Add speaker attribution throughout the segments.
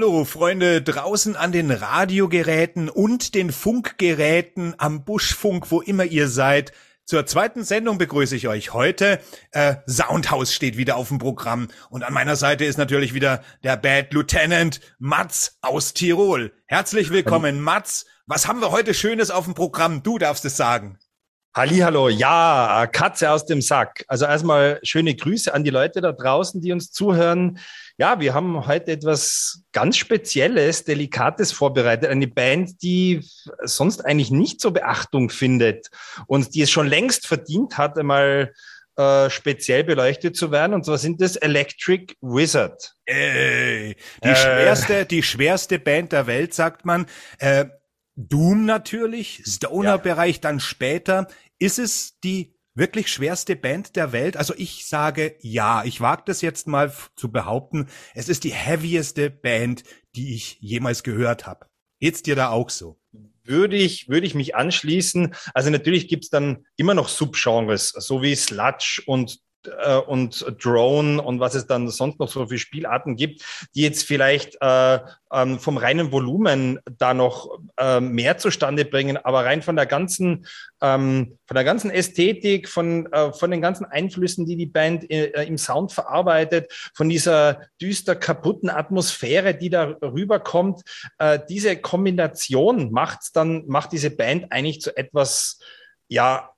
Speaker 1: Hallo Freunde draußen an den Radiogeräten und den Funkgeräten am Buschfunk, wo immer ihr seid. Zur zweiten Sendung begrüße ich euch heute. Äh, Soundhouse steht wieder auf dem Programm und an meiner Seite ist natürlich wieder der Bad Lieutenant Mats aus Tirol. Herzlich willkommen, Mats. Was haben wir heute Schönes auf dem Programm? Du darfst es sagen.
Speaker 2: Hallo, ja, Katze aus dem Sack. Also erstmal schöne Grüße an die Leute da draußen, die uns zuhören. Ja, wir haben heute etwas ganz Spezielles, Delikates vorbereitet. Eine Band, die sonst eigentlich nicht so Beachtung findet und die es schon längst verdient hat, einmal äh, speziell beleuchtet zu werden. Und zwar sind das Electric Wizard.
Speaker 1: Ey, die äh, schwerste, die schwerste Band der Welt, sagt man. Äh, Doom natürlich, Stoner-Bereich ja. dann später. Ist es die wirklich schwerste Band der Welt? Also ich sage ja. Ich wage das jetzt mal zu behaupten. Es ist die heavieste Band, die ich jemals gehört habe. Geht's dir da auch so?
Speaker 2: Würde ich, würde ich mich anschließen. Also natürlich gibt's dann immer noch Subgenres, so wie Sludge und äh, und Drone und was es dann sonst noch so für Spielarten gibt, die jetzt vielleicht äh, ähm, vom reinen Volumen da noch äh, mehr zustande bringen, aber rein von der ganzen, ähm, von der ganzen Ästhetik, von, äh, von den ganzen Einflüssen, die die Band äh, im Sound verarbeitet, von dieser düster kaputten Atmosphäre, die da rüberkommt, äh, diese Kombination macht's dann, macht diese Band eigentlich zu etwas, ja,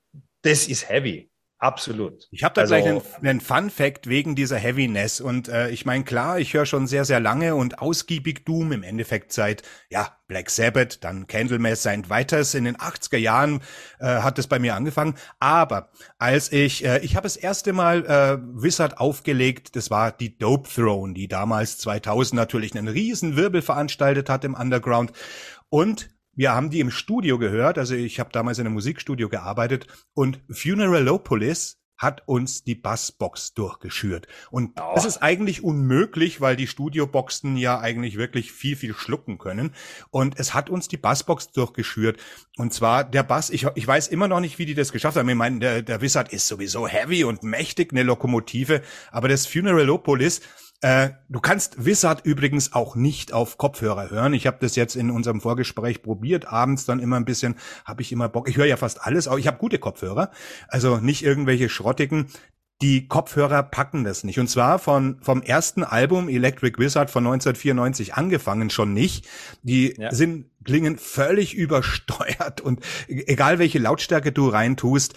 Speaker 2: das ist heavy. Absolut.
Speaker 1: Ich habe da also, gleich einen, einen Fun Fact wegen dieser Heaviness. Und äh, ich meine klar, ich höre schon sehr sehr lange und ausgiebig Doom. Im Endeffekt seit ja Black Sabbath, dann Candlemass Saint weiters in den 80er Jahren äh, hat es bei mir angefangen, aber als ich äh, ich habe das erste Mal äh, Wizard aufgelegt, das war die Dope Throne, die damals 2000 natürlich einen riesen Wirbel veranstaltet hat im Underground. Und wir haben die im Studio gehört, also ich habe damals in einem Musikstudio gearbeitet und Funeralopolis hat uns die Bassbox durchgeschürt. Und oh. das ist eigentlich unmöglich, weil die Studioboxen ja eigentlich wirklich viel, viel schlucken können. Und es hat uns die Bassbox durchgeschürt. Und zwar der Bass, ich, ich weiß immer noch nicht, wie die das geschafft haben. Ich meine, der, der Wizard ist sowieso heavy und mächtig, eine Lokomotive. Aber das Funeralopolis, äh, du kannst Wizard übrigens auch nicht auf Kopfhörer hören. Ich habe das jetzt in unserem Vorgespräch probiert. Abends dann immer ein bisschen, habe ich immer Bock. Ich höre ja fast alles, aber ich habe gute Kopfhörer, also nicht irgendwelche schrottigen. Die Kopfhörer packen das nicht. Und zwar von vom ersten Album Electric Wizard von 1994 angefangen schon nicht. Die ja. sind klingen völlig übersteuert und egal welche Lautstärke du reintust,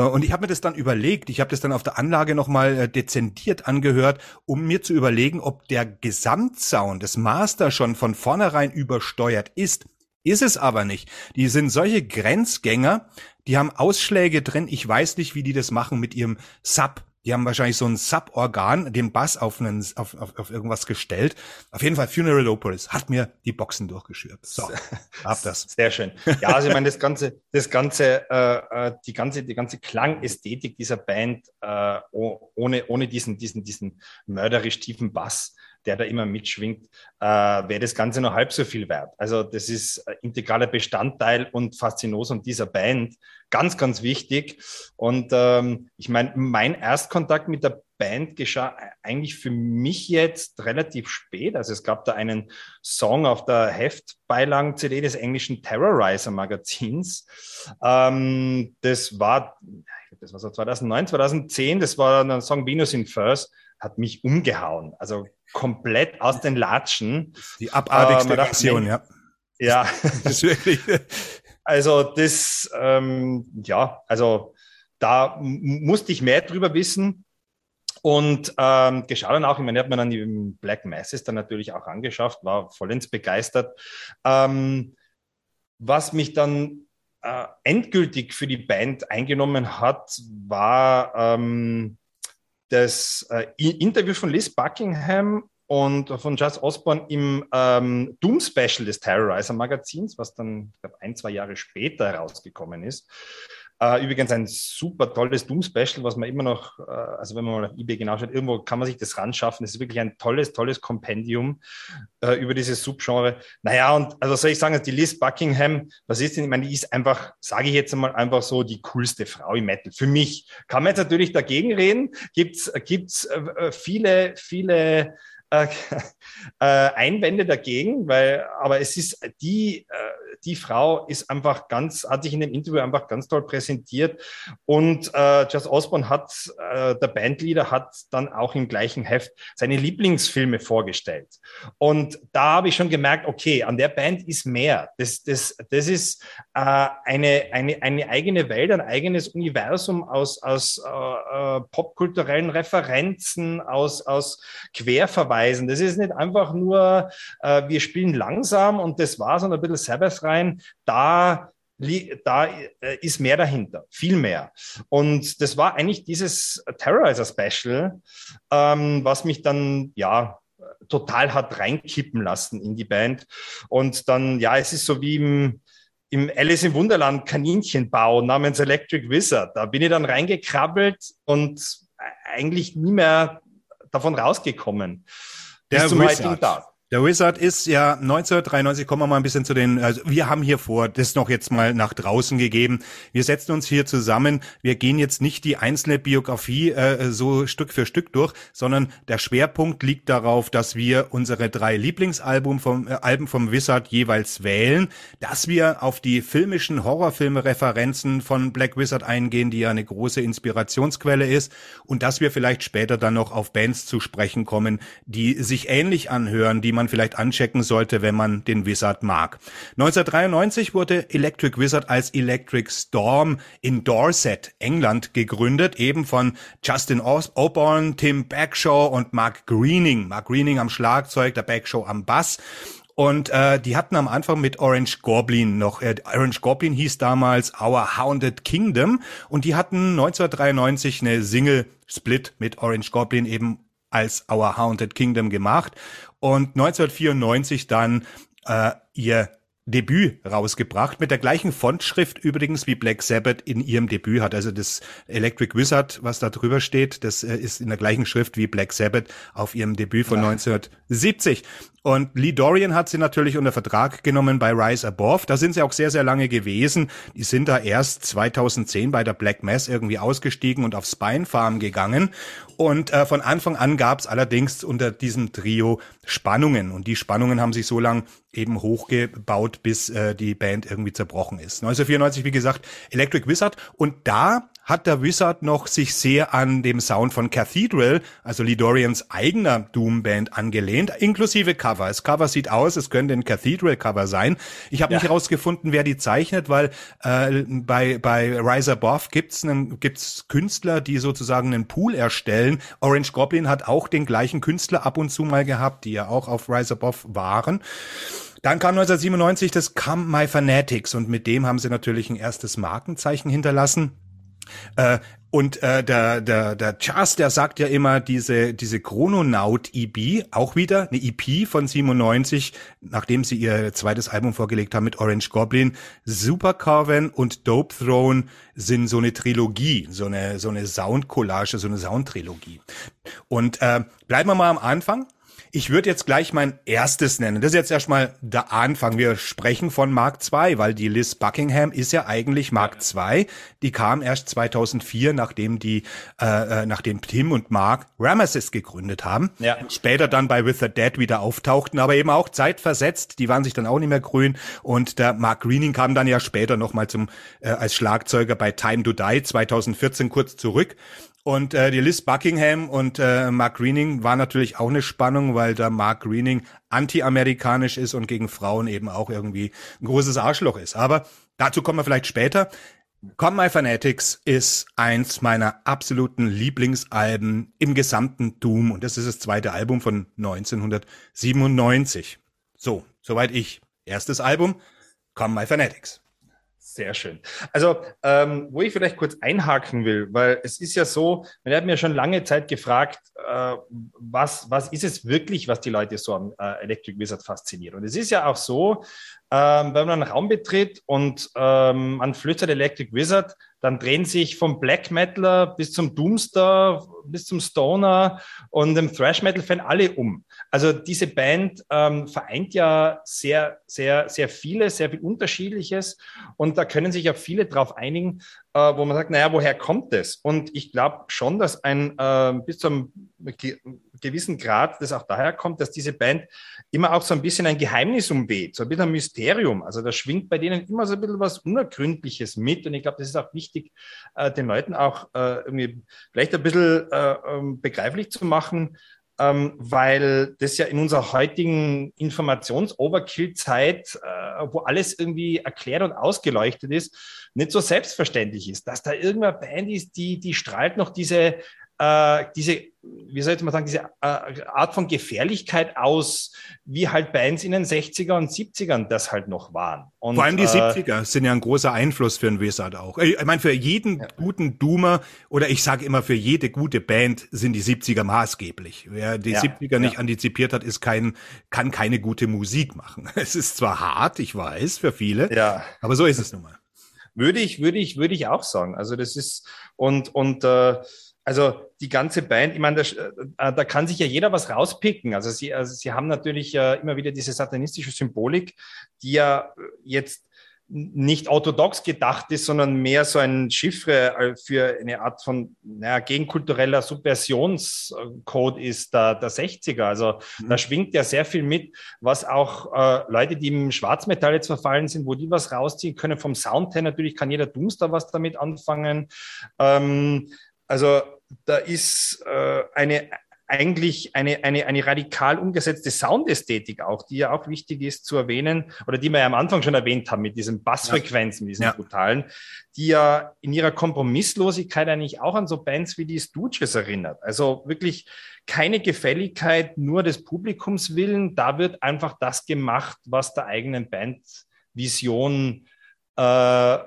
Speaker 1: und ich habe mir das dann überlegt, ich habe das dann auf der Anlage nochmal äh, dezendiert angehört, um mir zu überlegen, ob der Gesamtsound des Master schon von vornherein übersteuert ist. Ist es aber nicht. Die sind solche Grenzgänger, die haben Ausschläge drin. Ich weiß nicht, wie die das machen mit ihrem Sub die haben wahrscheinlich so ein Suborgan, den Bass auf, einen, auf, auf, auf irgendwas gestellt. Auf jeden Fall Funeralopolis hat mir die Boxen durchgeschürt.
Speaker 2: So, hab das. Sehr schön. Ja, also ich meine, das ganze, das ganze, äh, äh die ganze, die ganze Klangästhetik dieser Band äh, ohne, ohne diesen, diesen, diesen mörderisch tiefen Bass, der da immer mitschwingt, äh, wäre das Ganze noch halb so viel wert. Also das ist integraler Bestandteil und Faszinosum dieser Band. Ganz, ganz wichtig. Und ähm, ich meine, mein Erstkontakt mit der Band geschah eigentlich für mich jetzt relativ spät. Also es gab da einen Song auf der Heftbeilagen-CD des englischen Terrorizer-Magazins. Ähm, das war, das war so 2009, 2010, das war ein Song Venus in First, hat mich umgehauen. Also komplett aus den Latschen.
Speaker 1: Die abartigste äh, Version, ja.
Speaker 2: Ja. Das ist wirklich. Also das, ähm, ja, also da musste ich mehr drüber wissen und ähm, geschaut dann auch, ich meine, hat man dann die Black Masses dann natürlich auch angeschafft, war vollends begeistert. Ähm, was mich dann äh, endgültig für die Band eingenommen hat, war ähm, das äh, Interview von Liz Buckingham und von Just Osborne im ähm, Doom Special des Terrorizer Magazins, was dann, ich glaube, ein, zwei Jahre später herausgekommen ist. Äh, übrigens ein super tolles Doom Special, was man immer noch, äh, also wenn man mal auf eBay genau schaut, irgendwo kann man sich das ran schaffen. Das ist wirklich ein tolles, tolles Kompendium äh, über dieses Subgenre. Naja, und also soll ich sagen, die Liz Buckingham, was ist denn? Ich meine, die ist einfach, sage ich jetzt einmal, einfach so die coolste Frau im Metal. Für mich kann man jetzt natürlich dagegen reden. Gibt's, gibt's äh, viele, viele äh, äh, Einwände dagegen, weil, aber es ist die, äh, die Frau ist einfach ganz, hat sich in dem Interview einfach ganz toll präsentiert und äh, Just Osborne hat, äh, der Bandleader hat dann auch im gleichen Heft seine Lieblingsfilme vorgestellt. Und da habe ich schon gemerkt, okay, an der Band ist mehr. Das, das, das ist äh, eine, eine, eine eigene Welt, ein eigenes Universum aus, aus äh, äh popkulturellen Referenzen, aus, aus Querverweisen. Das ist nicht einfach nur, äh, wir spielen langsam und das war's und ein bisschen Sabbath rein. Da da äh, ist mehr dahinter, viel mehr. Und das war eigentlich dieses Terrorizer Special, ähm, was mich dann, ja, total hat reinkippen lassen in die Band. Und dann, ja, es ist so wie im, im Alice im Wunderland Kaninchenbau namens Electric Wizard. Da bin ich dann reingekrabbelt und eigentlich nie mehr davon rausgekommen.
Speaker 1: Der bis zum heutigen Tag. Der Wizard ist ja 1993, kommen wir mal ein bisschen zu den, also wir haben hier vor, das noch jetzt mal nach draußen gegeben. Wir setzen uns hier zusammen. Wir gehen jetzt nicht die einzelne Biografie äh, so Stück für Stück durch, sondern der Schwerpunkt liegt darauf, dass wir unsere drei Lieblingsalben vom, äh, Alben vom Wizard jeweils wählen, dass wir auf die filmischen Horrorfilme-Referenzen von Black Wizard eingehen, die ja eine große Inspirationsquelle ist, und dass wir vielleicht später dann noch auf Bands zu sprechen kommen, die sich ähnlich anhören, die man vielleicht anchecken sollte, wenn man den Wizard mag. 1993 wurde Electric Wizard als Electric Storm in Dorset, England gegründet, eben von Justin Osborne, Tim Bagshaw und Mark Greening. Mark Greening am Schlagzeug, der Bagshaw am Bass. Und äh, die hatten am Anfang mit Orange Goblin noch, äh, Orange Goblin hieß damals Our Hounded Kingdom und die hatten 1993 eine Single-Split mit Orange Goblin eben als Our Haunted Kingdom gemacht und 1994 dann äh, ihr Debüt rausgebracht, mit der gleichen Fontschrift übrigens wie Black Sabbath in ihrem Debüt hat. Also das Electric Wizard, was da drüber steht, das äh, ist in der gleichen Schrift wie Black Sabbath auf ihrem Debüt von ja. 1970. Und Lee Dorian hat sie natürlich unter Vertrag genommen bei Rise Above. Da sind sie auch sehr, sehr lange gewesen. Die sind da erst 2010 bei der Black Mass irgendwie ausgestiegen und auf Spine Farm gegangen. Und äh, von Anfang an gab es allerdings unter diesem Trio Spannungen. Und die Spannungen haben sich so lang eben hochgebaut, bis äh, die Band irgendwie zerbrochen ist. 1994, wie gesagt, Electric Wizard. Und da hat der Wizard noch sich sehr an dem Sound von Cathedral, also Lee Dorians eigener Doom-Band, angelehnt, inklusive Cover. Das Cover sieht aus, es könnte ein Cathedral-Cover sein. Ich habe ja. nicht herausgefunden, wer die zeichnet, weil äh, bei, bei Rise Above gibt's einen, gibt's Künstler, die sozusagen einen Pool erstellen. Orange Goblin hat auch den gleichen Künstler ab und zu mal gehabt, die ja auch auf Rise Above waren. Dann kam 1997 das Come My Fanatics und mit dem haben sie natürlich ein erstes Markenzeichen hinterlassen. Äh, und äh, der, der, der Chas, der sagt ja immer, diese, diese Chrononaut-EP, auch wieder eine EP von 97, nachdem sie ihr zweites Album vorgelegt haben mit Orange Goblin. Super Carven und Dope Throne sind so eine Trilogie, so eine, so eine Soundcollage, so eine Soundtrilogie. Und äh, bleiben wir mal am Anfang. Ich würde jetzt gleich mein erstes nennen. Das ist jetzt erstmal der Anfang. Wir sprechen von Mark II, weil die Liz Buckingham ist ja eigentlich Mark II. Die kam erst 2004, nachdem die, äh, äh, nachdem Tim und Mark Ramesses gegründet haben. Ja. Später dann bei With the Dead wieder auftauchten, aber eben auch zeitversetzt. Die waren sich dann auch nicht mehr grün. Und der Mark Greening kam dann ja später nochmal zum äh, als Schlagzeuger bei Time to Die 2014 kurz zurück. Und äh, die Liz Buckingham und äh, Mark Greening war natürlich auch eine Spannung, weil da Mark Greening anti-amerikanisch ist und gegen Frauen eben auch irgendwie ein großes Arschloch ist. Aber dazu kommen wir vielleicht später. Come My Fanatics ist eins meiner absoluten Lieblingsalben im gesamten Doom und das ist das zweite Album von 1997. So, soweit ich. Erstes Album, Come My Fanatics.
Speaker 2: Sehr schön. Also, ähm, wo ich vielleicht kurz einhaken will, weil es ist ja so, man hat mir schon lange Zeit gefragt, äh, was, was ist es wirklich, was die Leute so am äh, Electric Wizard fasziniert. Und es ist ja auch so, ähm, wenn man einen Raum betritt und ähm, man flüstert Electric Wizard, dann drehen sich vom Black Metaler bis zum Doomstar, bis zum Stoner und dem Thrash Metal Fan alle um. Also diese Band ähm, vereint ja sehr, sehr, sehr viele, sehr viel Unterschiedliches und da können sich ja viele drauf einigen, äh, wo man sagt, naja, woher kommt das? Und ich glaube schon, dass ein äh, bis zum gewissen Grad das auch daher kommt, dass diese Band immer auch so ein bisschen ein Geheimnis umweht, so ein bisschen ein Mysterium. Also da schwingt bei denen immer so ein bisschen was Unergründliches mit. Und ich glaube, das ist auch wichtig, äh, den Leuten auch äh, irgendwie vielleicht ein bisschen äh, ähm, begreiflich zu machen, ähm, weil das ja in unserer heutigen Informations-Overkill-Zeit, äh, wo alles irgendwie erklärt und ausgeleuchtet ist, nicht so selbstverständlich ist, dass da irgendeine Band ist, die, die strahlt noch diese äh, diese, wie soll ich mal sagen, diese äh, Art von Gefährlichkeit aus, wie halt Bands in den 60er und 70ern das halt noch waren.
Speaker 1: Und, Vor allem die äh, 70er sind ja ein großer Einfluss für einen Wizard auch. Ich meine, für jeden ja. guten Doomer oder ich sage immer, für jede gute Band sind die 70er maßgeblich. Wer die ja, 70er nicht ja. antizipiert hat, ist kein, kann keine gute Musik machen. Es ist zwar hart, ich weiß, für viele, ja. aber so ist es nun mal.
Speaker 2: Würde ich, würde ich, würde ich auch sagen. Also das ist und und äh, also die ganze Band, ich meine, da, äh, da kann sich ja jeder was rauspicken. Also sie, also sie haben natürlich äh, immer wieder diese satanistische Symbolik, die ja jetzt nicht orthodox gedacht ist, sondern mehr so ein Chiffre äh, für eine Art von naja, gegenkultureller Subversionscode ist der, der 60er. Also mhm. da schwingt ja sehr viel mit, was auch äh, Leute, die im Schwarzmetall jetzt verfallen sind, wo die was rausziehen können. Vom Sound her natürlich kann jeder Doomster was damit anfangen. Ähm, also da ist äh, eine eigentlich eine, eine, eine radikal umgesetzte Soundästhetik auch, die ja auch wichtig ist zu erwähnen oder die wir ja am Anfang schon erwähnt haben mit diesen Bassfrequenzen, diesen ja. brutalen, die ja in ihrer Kompromisslosigkeit eigentlich auch an so Bands wie die Stooges erinnert. Also wirklich keine Gefälligkeit nur des Publikums willen, da wird einfach das gemacht, was der eigenen Bandvision äh,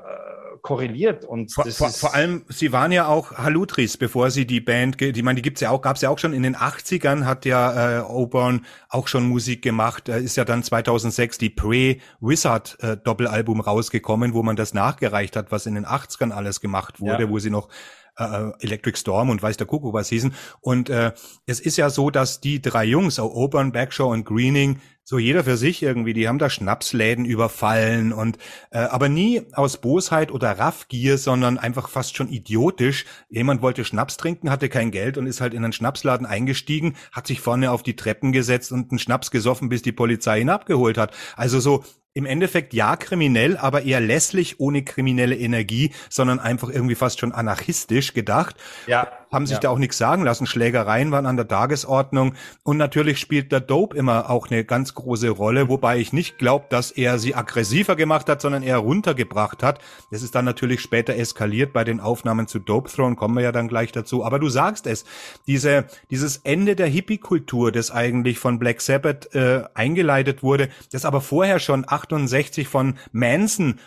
Speaker 2: korreliert. Und
Speaker 1: vor, vor, vor, allem, sie waren ja auch Halutris, bevor sie die Band, die meine, die gibt's ja auch, gab's ja auch schon in den 80ern, hat ja äh, Auburn auch schon Musik gemacht. Da ist ja dann 2006 die Pre-Wizard äh, Doppelalbum rausgekommen, wo man das nachgereicht hat, was in den 80ern alles gemacht wurde, ja. wo sie noch äh, Electric Storm und weiß der Kuckuck was hießen. Und äh, es ist ja so, dass die drei Jungs, Auburn, Backshaw und Greening, so jeder für sich irgendwie, die haben da Schnapsläden überfallen und äh, aber nie aus Bosheit oder Raffgier, sondern einfach fast schon idiotisch. Jemand wollte Schnaps trinken, hatte kein Geld und ist halt in einen Schnapsladen eingestiegen, hat sich vorne auf die Treppen gesetzt und einen Schnaps gesoffen, bis die Polizei ihn abgeholt hat. Also so im Endeffekt ja kriminell, aber eher lässlich, ohne kriminelle Energie, sondern einfach irgendwie fast schon anarchistisch gedacht. Ja. Haben sich ja. da auch nichts sagen lassen. Schlägereien waren an der Tagesordnung. Und natürlich spielt der Dope immer auch eine ganz große Rolle, wobei ich nicht glaube, dass er sie aggressiver gemacht hat, sondern eher runtergebracht hat. Das ist dann natürlich später eskaliert bei den Aufnahmen zu Dope Throne, kommen wir ja dann gleich dazu. Aber du sagst es, diese, dieses Ende der Hippie-Kultur, das eigentlich von Black Sabbath äh, eingeleitet wurde, das aber vorher schon 68 von Manson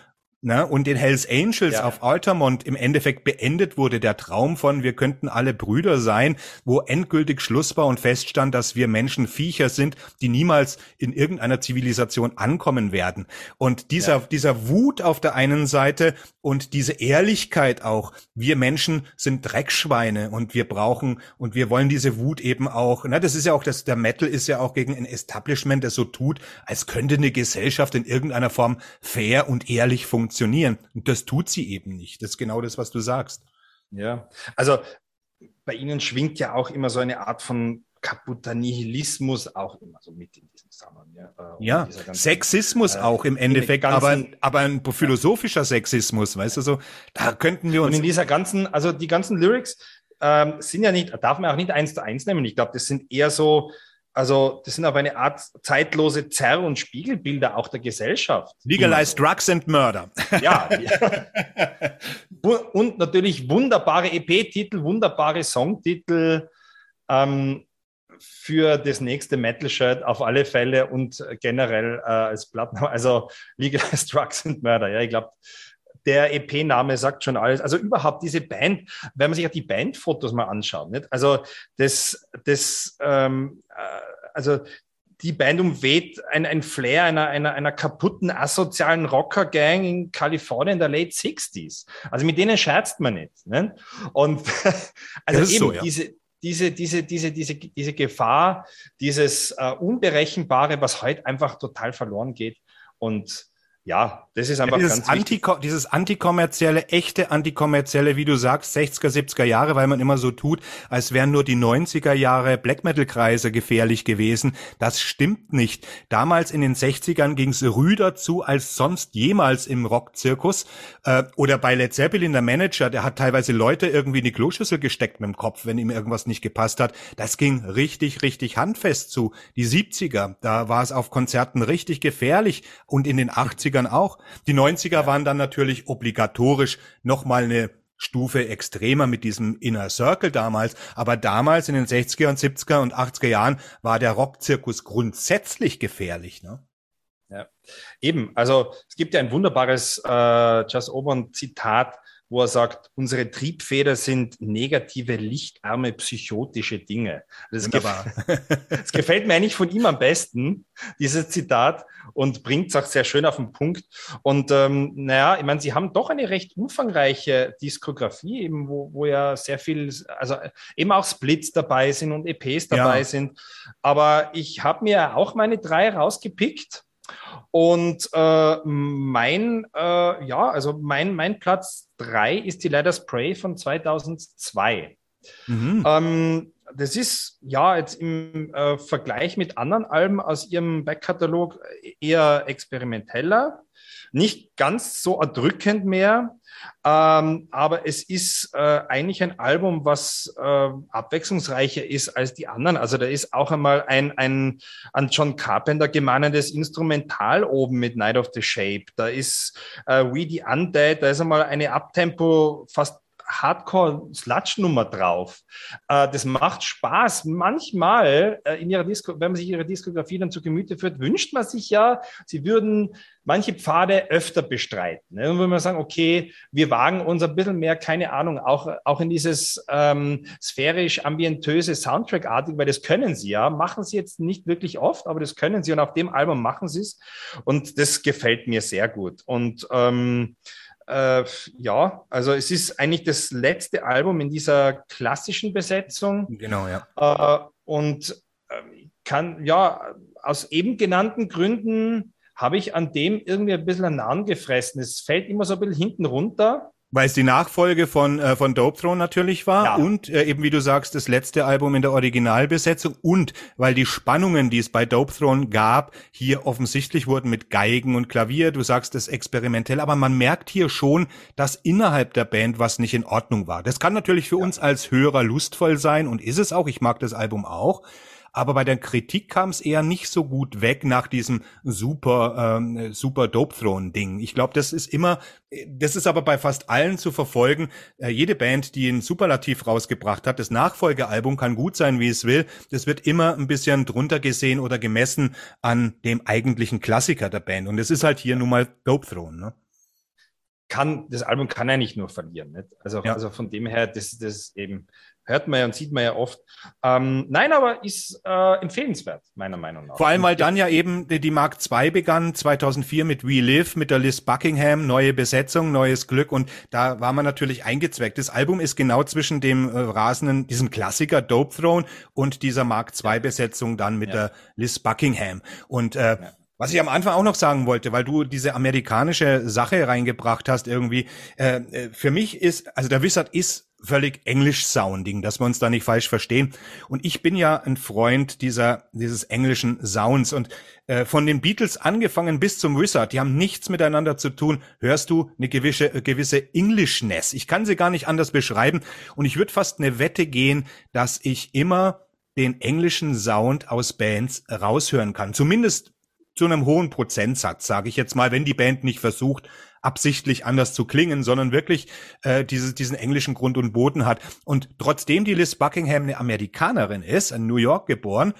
Speaker 1: ne, und den Hells Angels ja. auf Altamont im Endeffekt beendet wurde, der Traum von wir könnten alle Brüder sein, wo endgültig Schluss war und feststand, dass wir Menschen Viecher sind, die niemals in irgendeiner Zivilisation ankommen werden. Und dieser, ja. dieser Wut auf der einen Seite und diese Ehrlichkeit auch, wir Menschen sind Dreckschweine und wir brauchen und wir wollen diese Wut eben auch, na, das ist ja auch das, der Metal ist ja auch gegen ein Establishment, das so tut, als könnte eine Gesellschaft in irgendeiner Form fair und ehrlich funktionieren funktionieren. Und das tut sie eben nicht. Das ist genau das, was du sagst.
Speaker 2: Ja, also bei Ihnen schwingt ja auch immer so eine Art von kaputter Nihilismus auch immer so mit in diesem Zusammenhang.
Speaker 1: Ja, äh, ja ganzen, Sexismus äh, auch im Endeffekt, aber, aber ein philosophischer Sexismus, weißt du so, da könnten wir uns.
Speaker 2: Und in dieser ganzen, also die ganzen Lyrics ähm, sind ja nicht, darf man auch nicht eins zu eins nehmen. Ich glaube, das sind eher so, also das sind aber eine Art zeitlose Zerr- und Spiegelbilder auch der Gesellschaft.
Speaker 1: Legalized Drugs and Murder.
Speaker 2: Ja. und natürlich wunderbare EP-Titel, wunderbare Songtitel ähm, für das nächste Metal-Shirt auf alle Fälle und generell äh, als Platten. Also Legalized Drugs and Murder. Ja, ich glaube, der EP-Name sagt schon alles. Also überhaupt diese Band, wenn man sich auch die Bandfotos mal anschaut, nicht? also das, das, ähm, äh, also die Band umweht ein, ein Flair einer, einer, einer kaputten, asozialen Rocker-Gang in Kalifornien der Late 60s. Also mit denen scherzt man nicht. Ne? Und also eben so, ja. diese, diese, diese, diese, diese, diese Gefahr, dieses äh, Unberechenbare, was heute einfach total verloren geht. Und ja, das ist einfach
Speaker 1: ja, dieses
Speaker 2: ganz
Speaker 1: Anti Dieses antikommerzielle, echte antikommerzielle, wie du sagst, 60er, 70er Jahre, weil man immer so tut, als wären nur die 90er Jahre Black Metal Kreise gefährlich gewesen. Das stimmt nicht. Damals in den 60ern ging es rüder zu als sonst jemals im Rockzirkus. Äh, oder bei Led Zeppelin, der Manager, der hat teilweise Leute irgendwie in die Kloschüssel gesteckt mit dem Kopf, wenn ihm irgendwas nicht gepasst hat. Das ging richtig, richtig handfest zu. Die 70er, da war es auf Konzerten richtig gefährlich und in den 80ern auch. Die 90er waren dann natürlich obligatorisch nochmal eine Stufe extremer mit diesem Inner Circle damals. Aber damals in den 60er und 70er und 80er Jahren war der Rockzirkus grundsätzlich gefährlich. Ne?
Speaker 2: Ja, eben. Also es gibt ja ein wunderbares äh, Just Obern Zitat wo er sagt, unsere Triebfeder sind negative, lichtarme, psychotische Dinge. Das, gef das gefällt mir eigentlich von ihm am besten, dieses Zitat, und bringt es auch sehr schön auf den Punkt. Und ähm, naja, ich meine, sie haben doch eine recht umfangreiche Diskografie, eben wo, wo ja sehr viel, also eben auch Splits dabei sind und EPs dabei ja. sind. Aber ich habe mir auch meine drei rausgepickt. Und äh, mein, äh, ja, also mein, mein Platz drei ist die Letter Spray von 2002. Mhm. Ähm, das ist ja jetzt im äh, Vergleich mit anderen Alben aus ihrem Backkatalog eher experimenteller, nicht ganz so erdrückend mehr, ähm, aber es ist äh, eigentlich ein Album, was äh, abwechslungsreicher ist als die anderen. Also da ist auch einmal ein, ein an John Carpenter gemahnendes Instrumental oben mit Night of the Shape. Da ist äh, We the Undead, da ist einmal eine Abtempo fast Hardcore-Sludge-Nummer drauf. Äh, das macht Spaß. Manchmal, äh, in ihrer Disco, wenn man sich ihre Diskografie dann zu Gemüte führt, wünscht man sich ja, sie würden manche Pfade öfter bestreiten. Ne? Und wenn man sagen, okay, wir wagen uns ein bisschen mehr, keine Ahnung, auch, auch in dieses ähm, sphärisch-ambientöse Soundtrack-artig, weil das können sie ja, machen sie jetzt nicht wirklich oft, aber das können sie und auf dem Album machen sie es. Und das gefällt mir sehr gut. Und ähm, äh, ja, also es ist eigentlich das letzte Album in dieser klassischen Besetzung.
Speaker 1: Genau, ja.
Speaker 2: Äh, und äh, kann, ja, aus eben genannten Gründen habe ich an dem irgendwie ein bisschen einen Namen gefressen. Es fällt immer so ein bisschen hinten runter.
Speaker 1: Weil es die Nachfolge von, äh, von Dope Throne natürlich war ja. und äh, eben wie du sagst, das letzte Album in der Originalbesetzung und weil die Spannungen, die es bei Dope Throne gab, hier offensichtlich wurden mit Geigen und Klavier, du sagst es experimentell, aber man merkt hier schon, dass innerhalb der Band was nicht in Ordnung war. Das kann natürlich für ja. uns als Hörer lustvoll sein und ist es auch, ich mag das Album auch, aber bei der Kritik kam es eher nicht so gut weg nach diesem super ähm, super Dope Throne Ding. Ich glaube, das ist immer, das ist aber bei fast allen zu verfolgen. Äh, jede Band, die ein Superlativ rausgebracht hat, das Nachfolgealbum kann gut sein, wie es will. Das wird immer ein bisschen drunter gesehen oder gemessen an dem eigentlichen Klassiker der Band. Und es ist halt hier nun mal Dope Throne. Ne?
Speaker 2: kann, das Album kann er nicht nur verlieren. Nicht? Also, ja. also von dem her, das, das eben hört man ja und sieht man ja oft. Ähm, nein, aber ist äh, empfehlenswert, meiner Meinung nach.
Speaker 1: Vor allem, weil dann ja eben die, die Mark II begann, 2004 mit We Live, mit der Liz Buckingham, neue Besetzung, neues Glück und da war man natürlich eingezweckt. Das Album ist genau zwischen dem äh, rasenden, diesem Klassiker Dope Throne und dieser Mark II Besetzung dann mit ja. der Liz Buckingham. Und äh, ja. Was ich am Anfang auch noch sagen wollte, weil du diese amerikanische Sache reingebracht hast irgendwie, äh, äh, für mich ist, also der Wizard ist völlig englisch-sounding, dass wir uns da nicht falsch verstehen. Und ich bin ja ein Freund dieser, dieses englischen Sounds und äh, von den Beatles angefangen bis zum Wizard, die haben nichts miteinander zu tun, hörst du eine gewisse, äh, gewisse Englishness. Ich kann sie gar nicht anders beschreiben und ich würde fast eine Wette gehen, dass ich immer den englischen Sound aus Bands raushören kann. Zumindest zu einem hohen Prozentsatz, sage ich jetzt mal, wenn die Band nicht versucht, absichtlich anders zu klingen, sondern wirklich äh, diese, diesen englischen Grund und Boden hat. Und trotzdem die Liz Buckingham eine Amerikanerin ist, in New York geboren,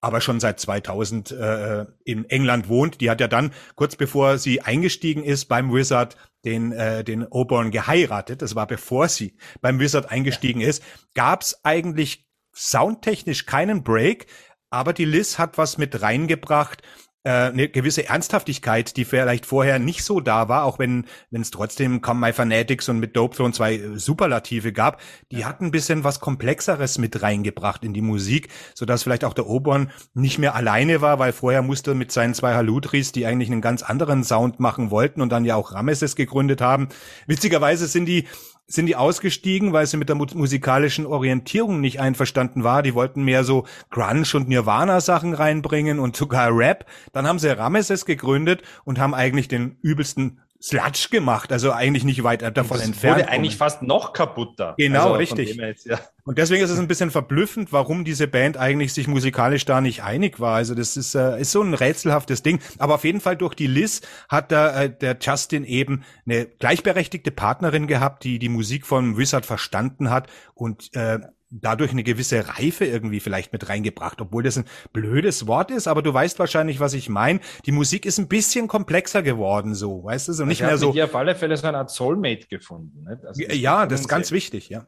Speaker 1: aber schon seit 2000 äh, in England wohnt. Die hat ja dann kurz bevor sie eingestiegen ist beim Wizard den äh, den Oborn geheiratet. Das war bevor sie beim Wizard eingestiegen ja. ist. Gab es eigentlich soundtechnisch keinen Break, aber die Liz hat was mit reingebracht, äh, eine gewisse Ernsthaftigkeit, die vielleicht vorher nicht so da war, auch wenn wenn es trotzdem Come My Fanatics und mit Dope Throne zwei äh, Superlative gab, die ja. hatten ein bisschen was Komplexeres mit reingebracht in die Musik, sodass vielleicht auch der Obon nicht mehr alleine war, weil vorher musste mit seinen zwei Halutris, die eigentlich einen ganz anderen Sound machen wollten und dann ja auch Rameses gegründet haben. Witzigerweise sind die sind die ausgestiegen, weil sie mit der musikalischen Orientierung nicht einverstanden war. Die wollten mehr so Grunge und Nirvana Sachen reinbringen und sogar Rap. Dann haben sie Rameses gegründet und haben eigentlich den übelsten Sludge gemacht, also eigentlich nicht weit davon das entfernt.
Speaker 2: Wurde eigentlich fast noch kaputter.
Speaker 1: Genau, also richtig. Jetzt, ja. Und deswegen ist es ein bisschen verblüffend, warum diese Band eigentlich sich musikalisch da nicht einig war. Also das ist, äh, ist so ein rätselhaftes Ding. Aber auf jeden Fall durch die Liz hat da, äh, der Justin eben eine gleichberechtigte Partnerin gehabt, die die Musik von Wizard verstanden hat und äh, dadurch eine gewisse Reife irgendwie vielleicht mit reingebracht, obwohl das ein blödes Wort ist, aber du weißt wahrscheinlich, was ich meine. Die Musik ist ein bisschen komplexer geworden, so, weißt du, so nicht also mehr so.
Speaker 2: Hier auf alle Fälle so eine Art Soulmate gefunden.
Speaker 1: Also das ja, das ist ganz wichtig, ja.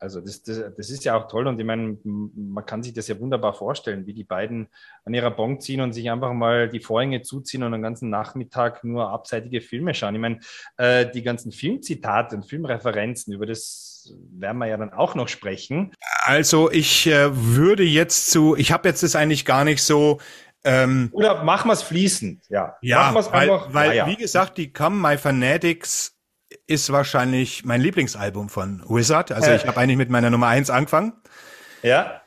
Speaker 2: Also das, das, das ist ja auch toll und ich meine, man kann sich das ja wunderbar vorstellen, wie die beiden an ihrer Bonk ziehen und sich einfach mal die Vorhänge zuziehen und den ganzen Nachmittag nur abseitige Filme schauen. Ich meine, äh, die ganzen Filmzitate und Filmreferenzen, über das werden wir ja dann auch noch sprechen.
Speaker 1: Also ich äh, würde jetzt zu, ich habe jetzt das eigentlich gar nicht so
Speaker 2: ähm, Oder machen wir es fließend, ja.
Speaker 1: Ja, weil, einfach, weil ja, wie gesagt, die Come My Fanatics ist wahrscheinlich mein Lieblingsalbum von Wizard. Also ich habe eigentlich mit meiner Nummer eins angefangen.
Speaker 2: Ja.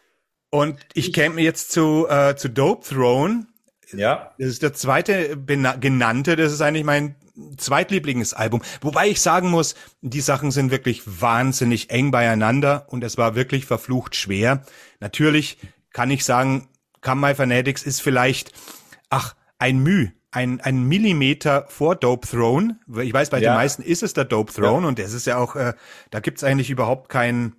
Speaker 1: Und ich käme jetzt zu, äh, zu Dope Throne.
Speaker 2: Ja.
Speaker 1: Das ist der zweite genannte. Das ist eigentlich mein zweitlieblingsalbum. Wobei ich sagen muss, die Sachen sind wirklich wahnsinnig eng beieinander und es war wirklich verflucht schwer. Natürlich kann ich sagen, Come My Fanatics ist vielleicht, ach, ein Mühe ein, ein Millimeter vor Dope Throne. Ich weiß, bei ja. den meisten ist es der Dope Throne ja. und das ist ja auch, äh, da gibt's eigentlich überhaupt kein,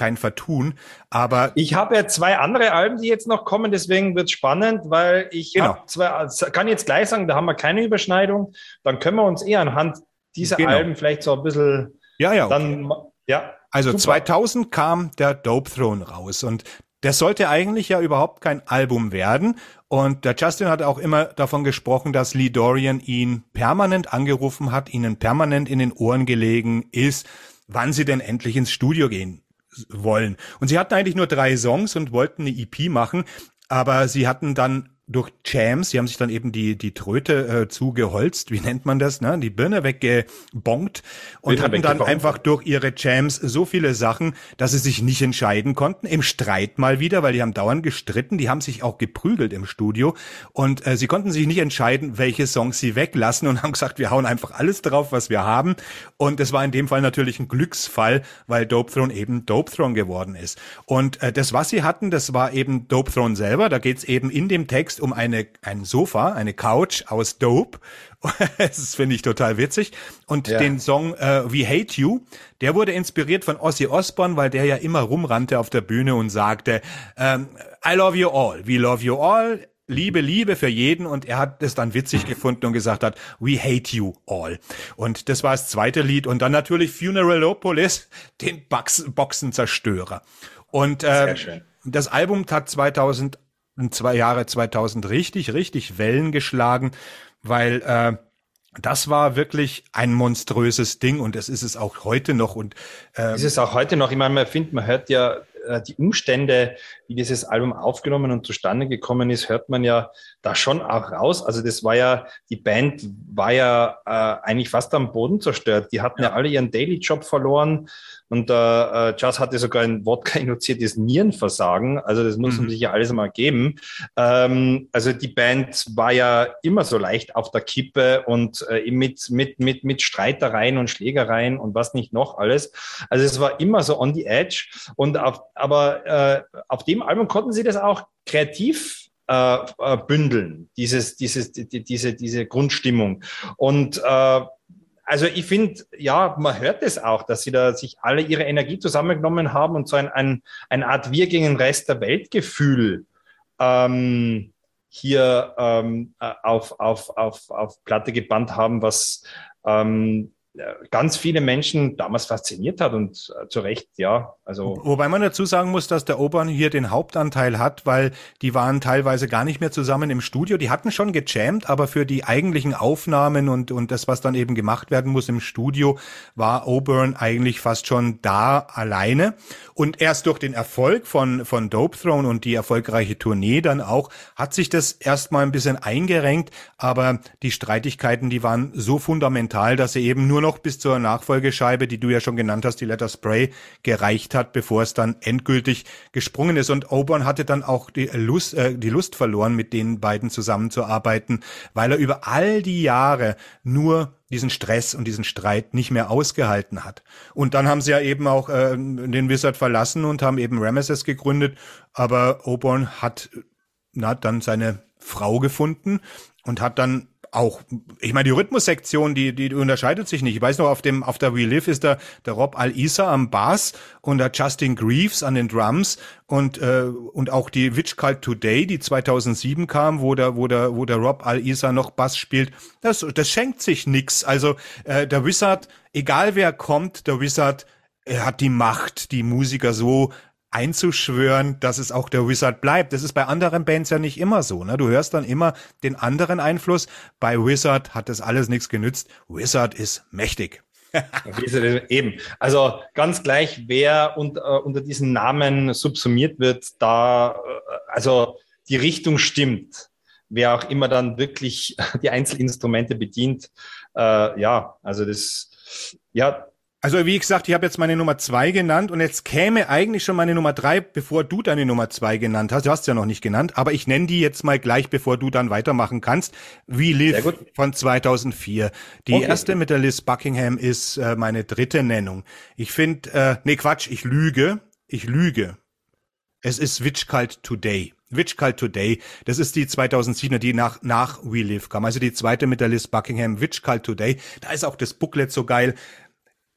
Speaker 1: kein Vertun. Aber
Speaker 2: ich habe ja zwei andere Alben, die jetzt noch kommen, deswegen wird's spannend, weil ich genau. zwei, also kann jetzt gleich sagen, da haben wir keine Überschneidung. Dann können wir uns eher anhand dieser genau. Alben vielleicht so ein bisschen
Speaker 1: ja, ja,
Speaker 2: dann, ja.
Speaker 1: Also super. 2000 kam der Dope Throne raus und der sollte eigentlich ja überhaupt kein Album werden. Und der Justin hat auch immer davon gesprochen, dass Lee Dorian ihn permanent angerufen hat, ihnen permanent in den Ohren gelegen ist, wann sie denn endlich ins Studio gehen wollen. Und sie hatten eigentlich nur drei Songs und wollten eine EP machen, aber sie hatten dann durch Jams, sie haben sich dann eben die, die Tröte äh, zugeholzt, wie nennt man das, ne? die Birne weggebonkt und Birne hatten dann einfach durch ihre Jams so viele Sachen, dass sie sich nicht entscheiden konnten, im Streit mal wieder, weil die haben dauernd gestritten, die haben sich auch geprügelt im Studio und äh, sie konnten sich nicht entscheiden, welche Songs sie weglassen und haben gesagt, wir hauen einfach alles drauf, was wir haben und es war in dem Fall natürlich ein Glücksfall, weil Dope Throne eben Dope Throne geworden ist und äh, das, was sie hatten, das war eben Dope Throne selber, da geht's eben in dem Text um eine, ein Sofa, eine Couch aus Dope. das finde ich total witzig. Und ja. den Song äh, We Hate You, der wurde inspiriert von Ozzy Osbourne, weil der ja immer rumrannte auf der Bühne und sagte, ähm, I love you all, we love you all, Liebe, Liebe für jeden und er hat es dann witzig gefunden und gesagt hat, we hate you all. Und das war das zweite Lied und dann natürlich Funeralopolis, den Box Boxenzerstörer. Und äh, das Album hat 2000 zwei Jahre 2000 richtig, richtig Wellen geschlagen, weil äh, das war wirklich ein monströses Ding und es ist es auch heute noch. Und
Speaker 2: äh, ist es auch heute noch. Ich meine, man findet, man hört ja äh, die Umstände, wie dieses Album aufgenommen und zustande gekommen ist, hört man ja da schon auch raus. Also das war ja, die Band war ja äh, eigentlich fast am Boden zerstört. Die hatten ja, ja alle ihren Daily-Job verloren. Und äh, äh, Jazz hatte sogar ein Wodka-induziertes Nierenversagen. Also das muss mhm. man sich ja alles mal geben. Ähm, also die Band war ja immer so leicht auf der Kippe und äh, mit, mit, mit, mit Streitereien und Schlägereien und was nicht noch alles. Also es war immer so on the edge. Und auf, aber äh, auf dem Album konnten sie das auch kreativ äh, äh bündeln, dieses, dieses, die, diese, diese Grundstimmung. Und äh, also ich finde, ja, man hört es auch, dass sie da sich alle ihre Energie zusammengenommen haben und so ein, ein, eine Art Wir gegen den Rest der Welt-Gefühl ähm, hier ähm, auf, auf, auf, auf Platte gebannt haben, was ähm, ganz viele Menschen damals fasziniert hat und äh, zu Recht, ja.
Speaker 1: Also Wobei man dazu sagen muss, dass der Obern hier den Hauptanteil hat, weil die waren teilweise gar nicht mehr zusammen im Studio. Die hatten schon gejammt, aber für die eigentlichen Aufnahmen und, und das, was dann eben gemacht werden muss im Studio, war Oburn eigentlich fast schon da alleine. Und erst durch den Erfolg von, von Dope Throne und die erfolgreiche Tournee dann auch, hat sich das erstmal ein bisschen eingerenkt, aber die Streitigkeiten, die waren so fundamental, dass sie eben nur noch bis zur Nachfolgescheibe, die du ja schon genannt hast, die Letter Spray, gereicht hat, bevor es dann endgültig gesprungen ist. Und Oborn hatte dann auch die Lust, äh, die Lust verloren, mit den beiden zusammenzuarbeiten, weil er über all die Jahre nur diesen Stress und diesen Streit nicht mehr ausgehalten hat. Und dann haben sie ja eben auch äh, den Wizard verlassen und haben eben Ramesses gegründet, aber Oborn hat na, dann seine Frau gefunden und hat dann auch, ich meine, die Rhythmussektion, die, die unterscheidet sich nicht. Ich weiß noch, auf dem, auf der We Live ist der, der Rob Al-Isa am Bass und der Justin Greaves an den Drums und, äh, und auch die Witch Cult Today, die 2007 kam, wo der, wo der, wo der Rob Al-Isa noch Bass spielt. Das, das schenkt sich nix. Also, äh, der Wizard, egal wer kommt, der Wizard, er hat die Macht, die Musiker so einzuschwören, dass es auch der Wizard bleibt. Das ist bei anderen Bands ja nicht immer so. Ne? Du hörst dann immer den anderen Einfluss. Bei Wizard hat das alles nichts genützt. Wizard ist mächtig.
Speaker 2: Eben. Also ganz gleich, wer unter, unter diesen Namen subsumiert wird, da, äh, also die Richtung stimmt. Wer auch immer dann wirklich die Einzelinstrumente bedient, äh, ja, also das, ja,
Speaker 1: also wie gesagt, ich habe jetzt meine Nummer zwei genannt und jetzt käme eigentlich schon meine Nummer drei, bevor du deine Nummer zwei genannt hast. Du hast ja noch nicht genannt, aber ich nenne die jetzt mal gleich, bevor du dann weitermachen kannst. We Live von 2004. Die okay. erste mit der Liz Buckingham ist äh, meine dritte Nennung. Ich finde, äh, nee Quatsch, ich lüge, ich lüge. Es ist Witch Cult Today. Witch Cult Today, das ist die 2007er, die nach, nach We Live kam. Also die zweite mit der Liz Buckingham, Witch Cult Today. Da ist auch das Booklet so geil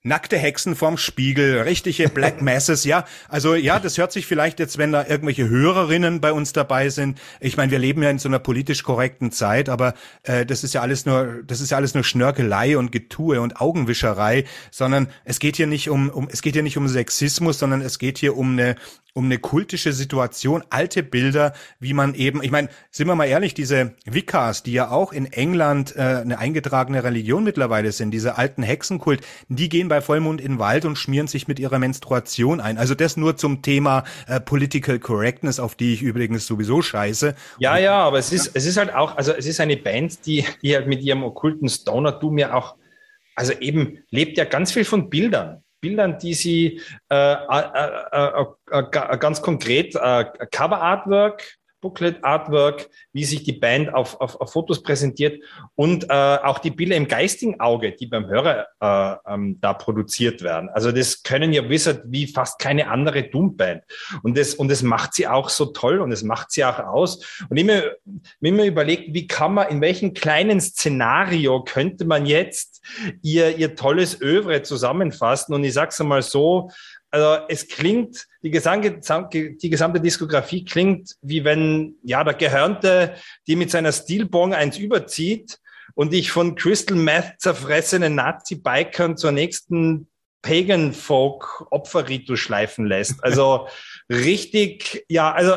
Speaker 1: nackte Hexen vorm Spiegel, richtige Black Masses, ja. Also ja, das hört sich vielleicht jetzt, wenn da irgendwelche Hörerinnen bei uns dabei sind. Ich meine, wir leben ja in so einer politisch korrekten Zeit, aber äh, das ist ja alles nur, das ist ja alles nur Schnörkelei und Getue und Augenwischerei, sondern es geht hier nicht um, um es geht hier nicht um Sexismus, sondern es geht hier um eine um eine kultische Situation, alte Bilder, wie man eben, ich meine, sind wir mal ehrlich, diese Wiccas, die ja auch in England äh, eine eingetragene Religion mittlerweile sind, diese alten Hexenkult, die gehen bei Vollmond in den Wald und schmieren sich mit ihrer Menstruation ein. Also das nur zum Thema äh, Political Correctness, auf die ich übrigens sowieso scheiße.
Speaker 2: Ja, ja, aber es ist, es ist halt auch, also es ist eine Band, die, die halt mit ihrem okkulten Stoner-Doom ja auch, also eben lebt ja ganz viel von Bildern. Bildern, die sie äh, äh, äh, ganz konkret Cover Artwork, Booklet Artwork, wie sich die Band auf, auf, auf Fotos präsentiert und äh, auch die Bilder im geistigen Auge, die beim Hörer äh, ähm, da produziert werden. Also das können ja Wizard wie fast keine andere Doom-Band. Und das, und das macht sie auch so toll und das macht sie auch aus. Und wenn man überlegt, wie kann man, in welchem kleinen Szenario könnte man jetzt ihr, ihr tolles Övre zusammenfassen? Und ich sag's einmal so, also es klingt, die gesamte, die gesamte Diskografie klingt, wie wenn ja der Gehörnte die mit seiner Steelbong eins überzieht und dich von Crystal Meth zerfressenen Nazi-Bikern zur nächsten Pagan Folk Opferritus schleifen lässt. Also richtig, ja, also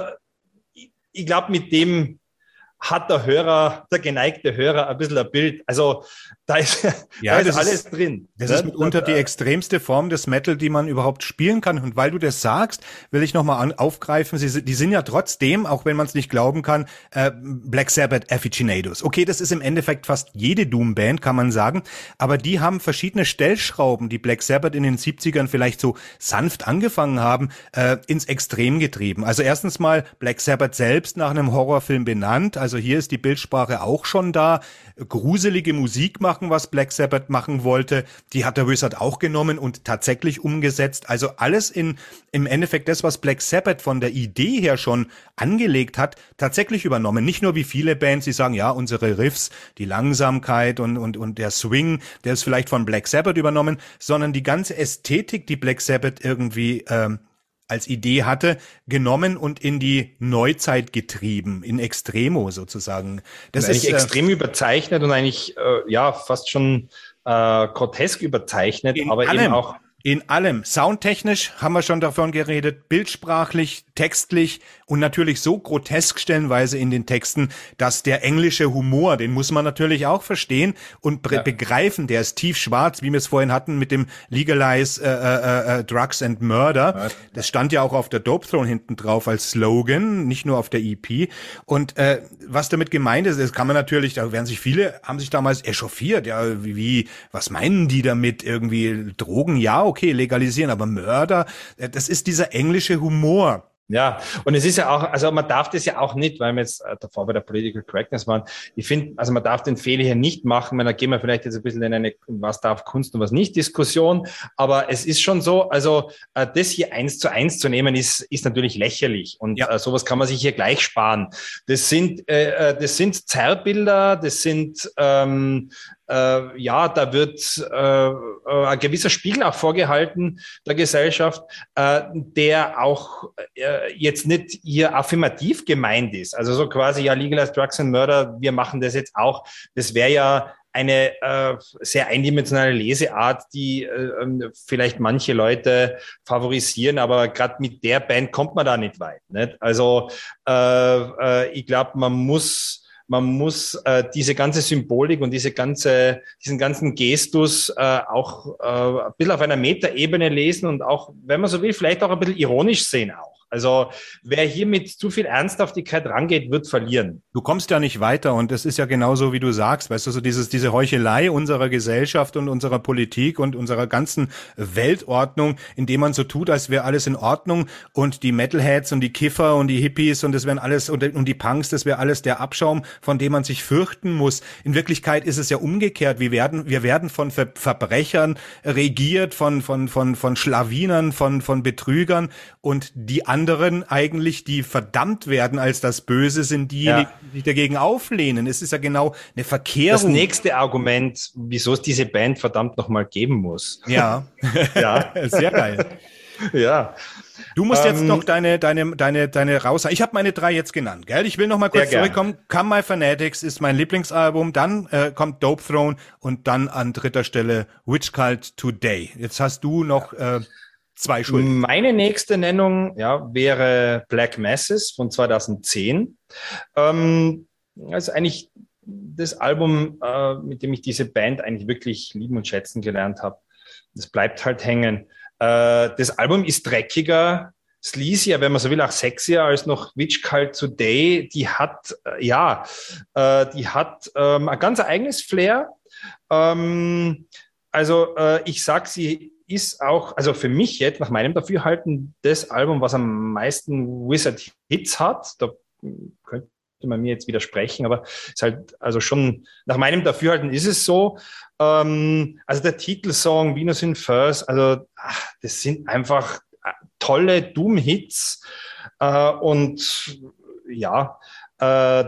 Speaker 2: ich, ich glaube, mit dem hat der Hörer, der geneigte Hörer ein bisschen ein Bild. Also da ist, ja, da ist alles ist, drin.
Speaker 1: Das ne? ist mitunter die extremste Form des Metal, die man überhaupt spielen kann. Und weil du das sagst, will ich nochmal aufgreifen, sie, die sind ja trotzdem, auch wenn man es nicht glauben kann, äh, Black Sabbath Aficionados. Okay, das ist im Endeffekt fast jede Doom-Band, kann man sagen. Aber die haben verschiedene Stellschrauben, die Black Sabbath in den 70ern vielleicht so sanft angefangen haben, äh, ins Extrem getrieben. Also erstens mal Black Sabbath selbst nach einem Horrorfilm benannt, also hier ist die Bildsprache auch schon da. Gruselige Musik machen, was Black Sabbath machen wollte. Die hat der Wizard auch genommen und tatsächlich umgesetzt. Also alles in, im Endeffekt das, was Black Sabbath von der Idee her schon angelegt hat, tatsächlich übernommen. Nicht nur wie viele Bands, die sagen, ja, unsere Riffs, die Langsamkeit und, und, und der Swing, der ist vielleicht von Black Sabbath übernommen, sondern die ganze Ästhetik, die Black Sabbath irgendwie ähm, als Idee hatte, genommen und in die Neuzeit getrieben, in Extremo sozusagen.
Speaker 2: Das ist eigentlich äh, extrem überzeichnet und eigentlich äh, ja fast schon äh, grotesk überzeichnet, aber
Speaker 1: allem.
Speaker 2: eben auch
Speaker 1: In allem. Soundtechnisch haben wir schon davon geredet, bildsprachlich, textlich und natürlich so grotesk stellenweise in den Texten, dass der englische Humor, den muss man natürlich auch verstehen und ja. begreifen, der ist tief schwarz, wie wir es vorhin hatten mit dem Legalize äh, äh, äh, Drugs and Murder. Das stand ja auch auf der Dope Throne hinten drauf als Slogan, nicht nur auf der EP. Und äh, was damit gemeint ist, das kann man natürlich, da werden sich viele, haben sich damals echauffiert, ja, wie, was meinen die damit? Irgendwie Drogen, ja, okay, legalisieren, aber Mörder, äh, das ist dieser englische Humor.
Speaker 2: Ja, und es ist ja auch, also man darf das ja auch nicht, weil wir jetzt äh, davor bei der Political Correctness waren. Ich finde, also man darf den Fehler hier nicht machen, weil da gehen wir vielleicht jetzt ein bisschen in eine, was darf Kunst und was nicht Diskussion. Aber es ist schon so, also äh, das hier eins zu eins zu nehmen, ist, ist natürlich lächerlich. Und ja. äh, sowas kann man sich hier gleich sparen. Das sind, äh, äh das sind Zerrbilder, das sind ähm, äh, ja, da wird äh, äh, ein gewisser Spiegel auch vorgehalten der Gesellschaft, äh, der auch äh, jetzt nicht hier affirmativ gemeint ist. Also so quasi, ja, Legalized Drugs and Murder, wir machen das jetzt auch. Das wäre ja eine äh, sehr eindimensionale Leseart, die äh, ähm, vielleicht manche Leute favorisieren, aber gerade mit der Band kommt man da nicht weit. Nicht? Also äh, äh, ich glaube, man muss man muss äh, diese ganze Symbolik und diese ganze, diesen ganzen Gestus äh, auch äh, ein bisschen auf einer Metaebene lesen und auch, wenn man so will, vielleicht auch ein bisschen ironisch sehen auch. Also wer hier mit zu viel Ernsthaftigkeit rangeht, wird verlieren.
Speaker 1: Du kommst ja nicht weiter und es ist ja genauso, wie du sagst, weißt du, so dieses, diese Heuchelei unserer Gesellschaft und unserer Politik und unserer ganzen Weltordnung, indem man so tut, als wäre alles in Ordnung und die Metalheads und die Kiffer und die Hippies und das wären alles und, und die Punks, das wäre alles der Abschaum, von dem man sich fürchten muss. In Wirklichkeit ist es ja umgekehrt. Wir werden, wir werden von Ver Verbrechern regiert, von, von, von, von Schlawinern, von, von Betrügern und die anderen eigentlich, die verdammt werden als das Böse, sind diejenigen, ja. die sich dagegen auflehnen. Es ist ja genau eine Verkehrung. Das
Speaker 2: nächste Argument, wieso es diese Band verdammt nochmal geben muss.
Speaker 1: Ja, ja, sehr geil.
Speaker 2: Ja.
Speaker 1: Du musst ähm, jetzt noch deine, deine, deine, deine raus. Ich habe meine drei jetzt genannt, gell? Ich will noch mal kurz zurückkommen. Come My Fanatics ist mein Lieblingsalbum. Dann äh, kommt Dope Throne und dann an dritter Stelle Witch Cult Today. Jetzt hast du noch äh, zwei Schulden.
Speaker 2: Meine nächste Nennung ja, wäre Black Masses von 2010. Ähm, also eigentlich das Album, äh, mit dem ich diese Band eigentlich wirklich lieben und schätzen gelernt habe. Das bleibt halt hängen. Äh, das Album ist dreckiger, sleazier, wenn man so will, auch sexier als noch Witch Cult Today. Die hat, äh, ja, äh, die hat ähm, ein ganz eigenes Flair. Ähm, also äh, ich sag, sie ist auch, also für mich jetzt, nach meinem Dafürhalten, das Album, was am meisten Wizard Hits hat. Da könnte man mir jetzt widersprechen, aber ist halt, also schon, nach meinem Dafürhalten ist es so. Ähm, also der Titelsong Venus in First, also ach, das sind einfach äh, tolle Doom-Hits. Äh, und ja, äh,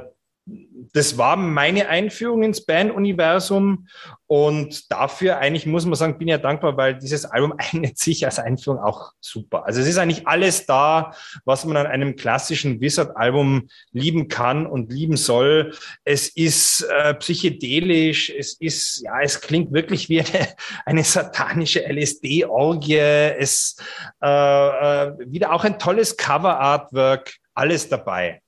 Speaker 2: das war meine Einführung ins Band-Universum und dafür eigentlich muss man sagen, bin ja dankbar, weil dieses Album eignet sich als Einführung auch super. Also es ist eigentlich alles da, was man an einem klassischen Wizard-Album lieben kann und lieben soll. Es ist äh, psychedelisch, es ist, ja, es klingt wirklich wie eine, eine satanische LSD-Orgie. Es äh, äh, wieder auch ein tolles Cover-Artwork, alles dabei.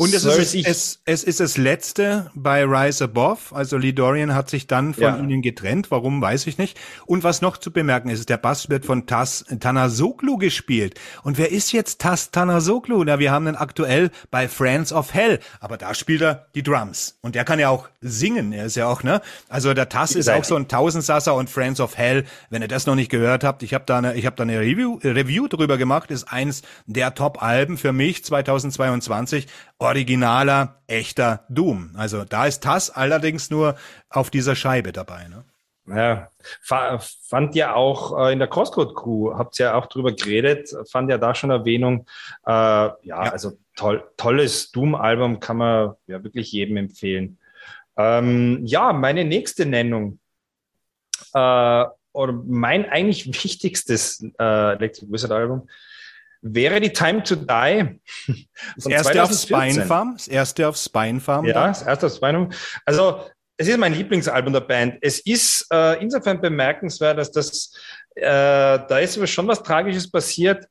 Speaker 1: Und es ist, es, es ist das letzte bei Rise Above. Also Lee Dorian hat sich dann von ja. ihnen getrennt. Warum, weiß ich nicht. Und was noch zu bemerken ist, der Bass wird von Tas Tanasoglu gespielt. Und wer ist jetzt Tas Tanasoglu? Na, wir haben ihn aktuell bei Friends of Hell. Aber da spielt er die Drums. Und der kann ja auch singen. Er ist ja auch, ne? Also der Tas ist auch so ein Tausendsasser und Friends of Hell. Wenn ihr das noch nicht gehört habt, ich habe da eine, ich habe da eine Review, Review drüber gemacht. Ist eins der Top-Alben für mich 2022 originaler, echter Doom. Also da ist Tass allerdings nur auf dieser Scheibe dabei. Ne?
Speaker 2: Ja, fand ja auch äh, in der Crosscode Crew, habt ihr ja auch drüber geredet, fand ja da schon Erwähnung. Äh, ja, ja, also toll, tolles Doom-Album kann man ja wirklich jedem empfehlen. Ähm, ja, meine nächste Nennung äh, oder mein eigentlich wichtigstes äh, Electric Wizard Album wäre die Time to Die.
Speaker 1: Das erste 2014. auf Spinefarm? Das erste auf Spinefarm?
Speaker 2: Ja, das erste auf Spinefarm. Also, es ist mein Lieblingsalbum der Band. Es ist äh, insofern bemerkenswert, dass das, äh, da ist schon was Tragisches passiert.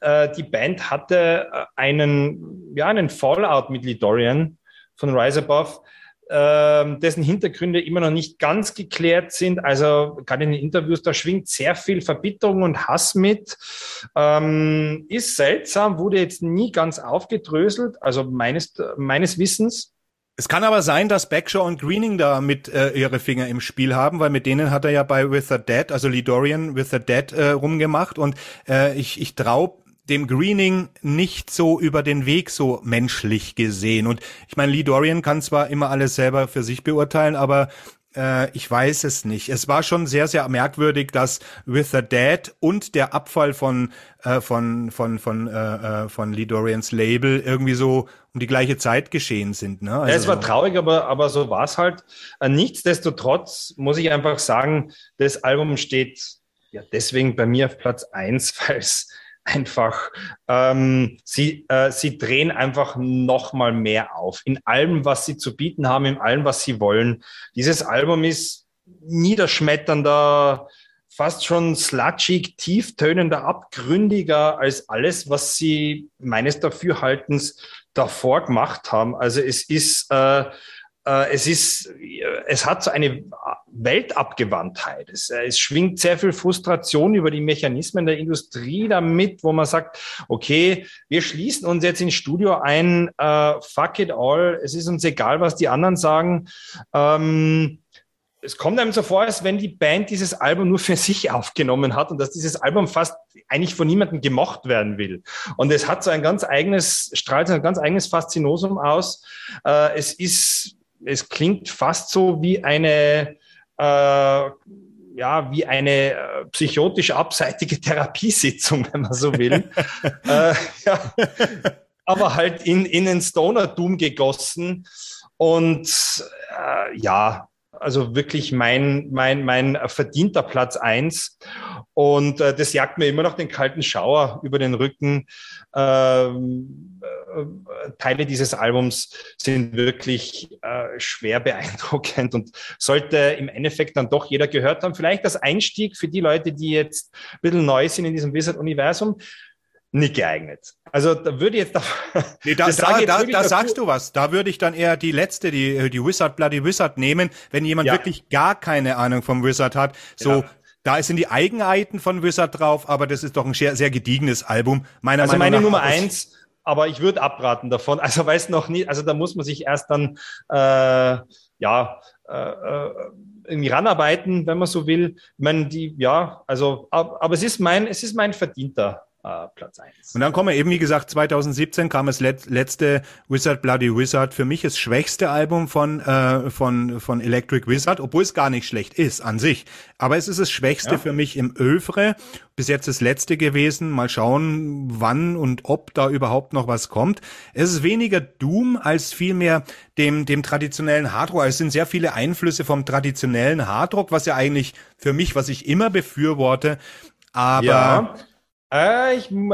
Speaker 2: Äh, die Band hatte äh, einen, ja, einen Fallout mit Lee Dorian von Rise Above ähm, dessen Hintergründe immer noch nicht ganz geklärt sind. Also gerade in den Interviews, da schwingt sehr viel Verbitterung und Hass mit. Ähm, ist seltsam, wurde jetzt nie ganz aufgedröselt, also meines, meines Wissens.
Speaker 1: Es kann aber sein, dass Backshaw und Greening da mit äh, ihre Finger im Spiel haben, weil mit denen hat er ja bei With the Dead, also Lee Dorian With the Dead äh, rumgemacht und äh, ich, ich traue dem Greening nicht so über den Weg so menschlich gesehen. Und ich meine, Lee Dorian kann zwar immer alles selber für sich beurteilen, aber äh, ich weiß es nicht. Es war schon sehr, sehr merkwürdig, dass With the Dead und der Abfall von äh, von von von äh, äh von Lee Dorians Label irgendwie so um die gleiche Zeit geschehen sind. Ne?
Speaker 2: Also, ja, es war traurig, aber aber so war es halt. Äh, nichtsdestotrotz muss ich einfach sagen, das Album steht ja deswegen bei mir auf Platz eins, weil es einfach, ähm, sie, äh, sie drehen einfach noch mal mehr auf in allem, was sie zu bieten haben, in allem, was sie wollen. Dieses Album ist niederschmetternder, fast schon slutschig, tieftönender, abgründiger als alles, was sie meines Dafürhaltens davor gemacht haben. Also es ist äh, es ist, es hat so eine Weltabgewandtheit. Es, es schwingt sehr viel Frustration über die Mechanismen der Industrie damit, wo man sagt, okay, wir schließen uns jetzt ins Studio ein, uh, fuck it all, es ist uns egal, was die anderen sagen. Ähm, es kommt einem so vor, als wenn die Band dieses Album nur für sich aufgenommen hat und dass dieses Album fast eigentlich von niemandem gemocht werden will. Und es hat so ein ganz eigenes, strahlt so ein ganz eigenes Faszinosum aus. Äh, es ist es klingt fast so wie eine, äh, ja, wie eine äh, psychotisch abseitige Therapiesitzung, wenn man so will. äh, ja. Aber halt in, in den Stoner-Doom gegossen. Und äh, ja, also wirklich mein, mein, mein verdienter Platz eins. Und äh, das jagt mir immer noch den kalten Schauer über den Rücken. Ähm, äh, Teile dieses Albums sind wirklich äh, schwer beeindruckend und sollte im Endeffekt dann doch jeder gehört haben. Vielleicht als Einstieg für die Leute, die jetzt ein bisschen neu sind in diesem Wizard-Universum nicht geeignet. Also da würde ich jetzt da,
Speaker 1: nee, da, da, da, da sagst du was. Da würde ich dann eher die letzte, die die Wizard Bloody Wizard nehmen, wenn jemand ja. wirklich gar keine Ahnung vom Wizard hat. So ja. Da sind die Eigenheiten von Wizard drauf, aber das ist doch ein sehr, sehr gediegenes Album.
Speaker 2: Meiner also Meinung meine Nummer eins, aber ich würde abraten davon. Also weiß noch nie, also da muss man sich erst dann äh, ja äh, äh irgendwie ranarbeiten, wenn man so will. Ich meine, die, ja, also, aber, aber es ist mein, es ist mein verdienter äh, Platz 1.
Speaker 1: Und dann kommen wir eben, wie gesagt, 2017 kam das let letzte Wizard Bloody Wizard. Für mich das schwächste Album von, äh, von, von Electric Wizard, obwohl es gar nicht schlecht ist an sich. Aber es ist das Schwächste ja. für mich im Övre. Bis jetzt das letzte gewesen. Mal schauen, wann und ob da überhaupt noch was kommt. Es ist weniger Doom als vielmehr dem, dem traditionellen Hardrock. Es sind sehr viele Einflüsse vom traditionellen Hardrock, was ja eigentlich für mich, was ich immer befürworte. Aber ja
Speaker 2: äh, ich,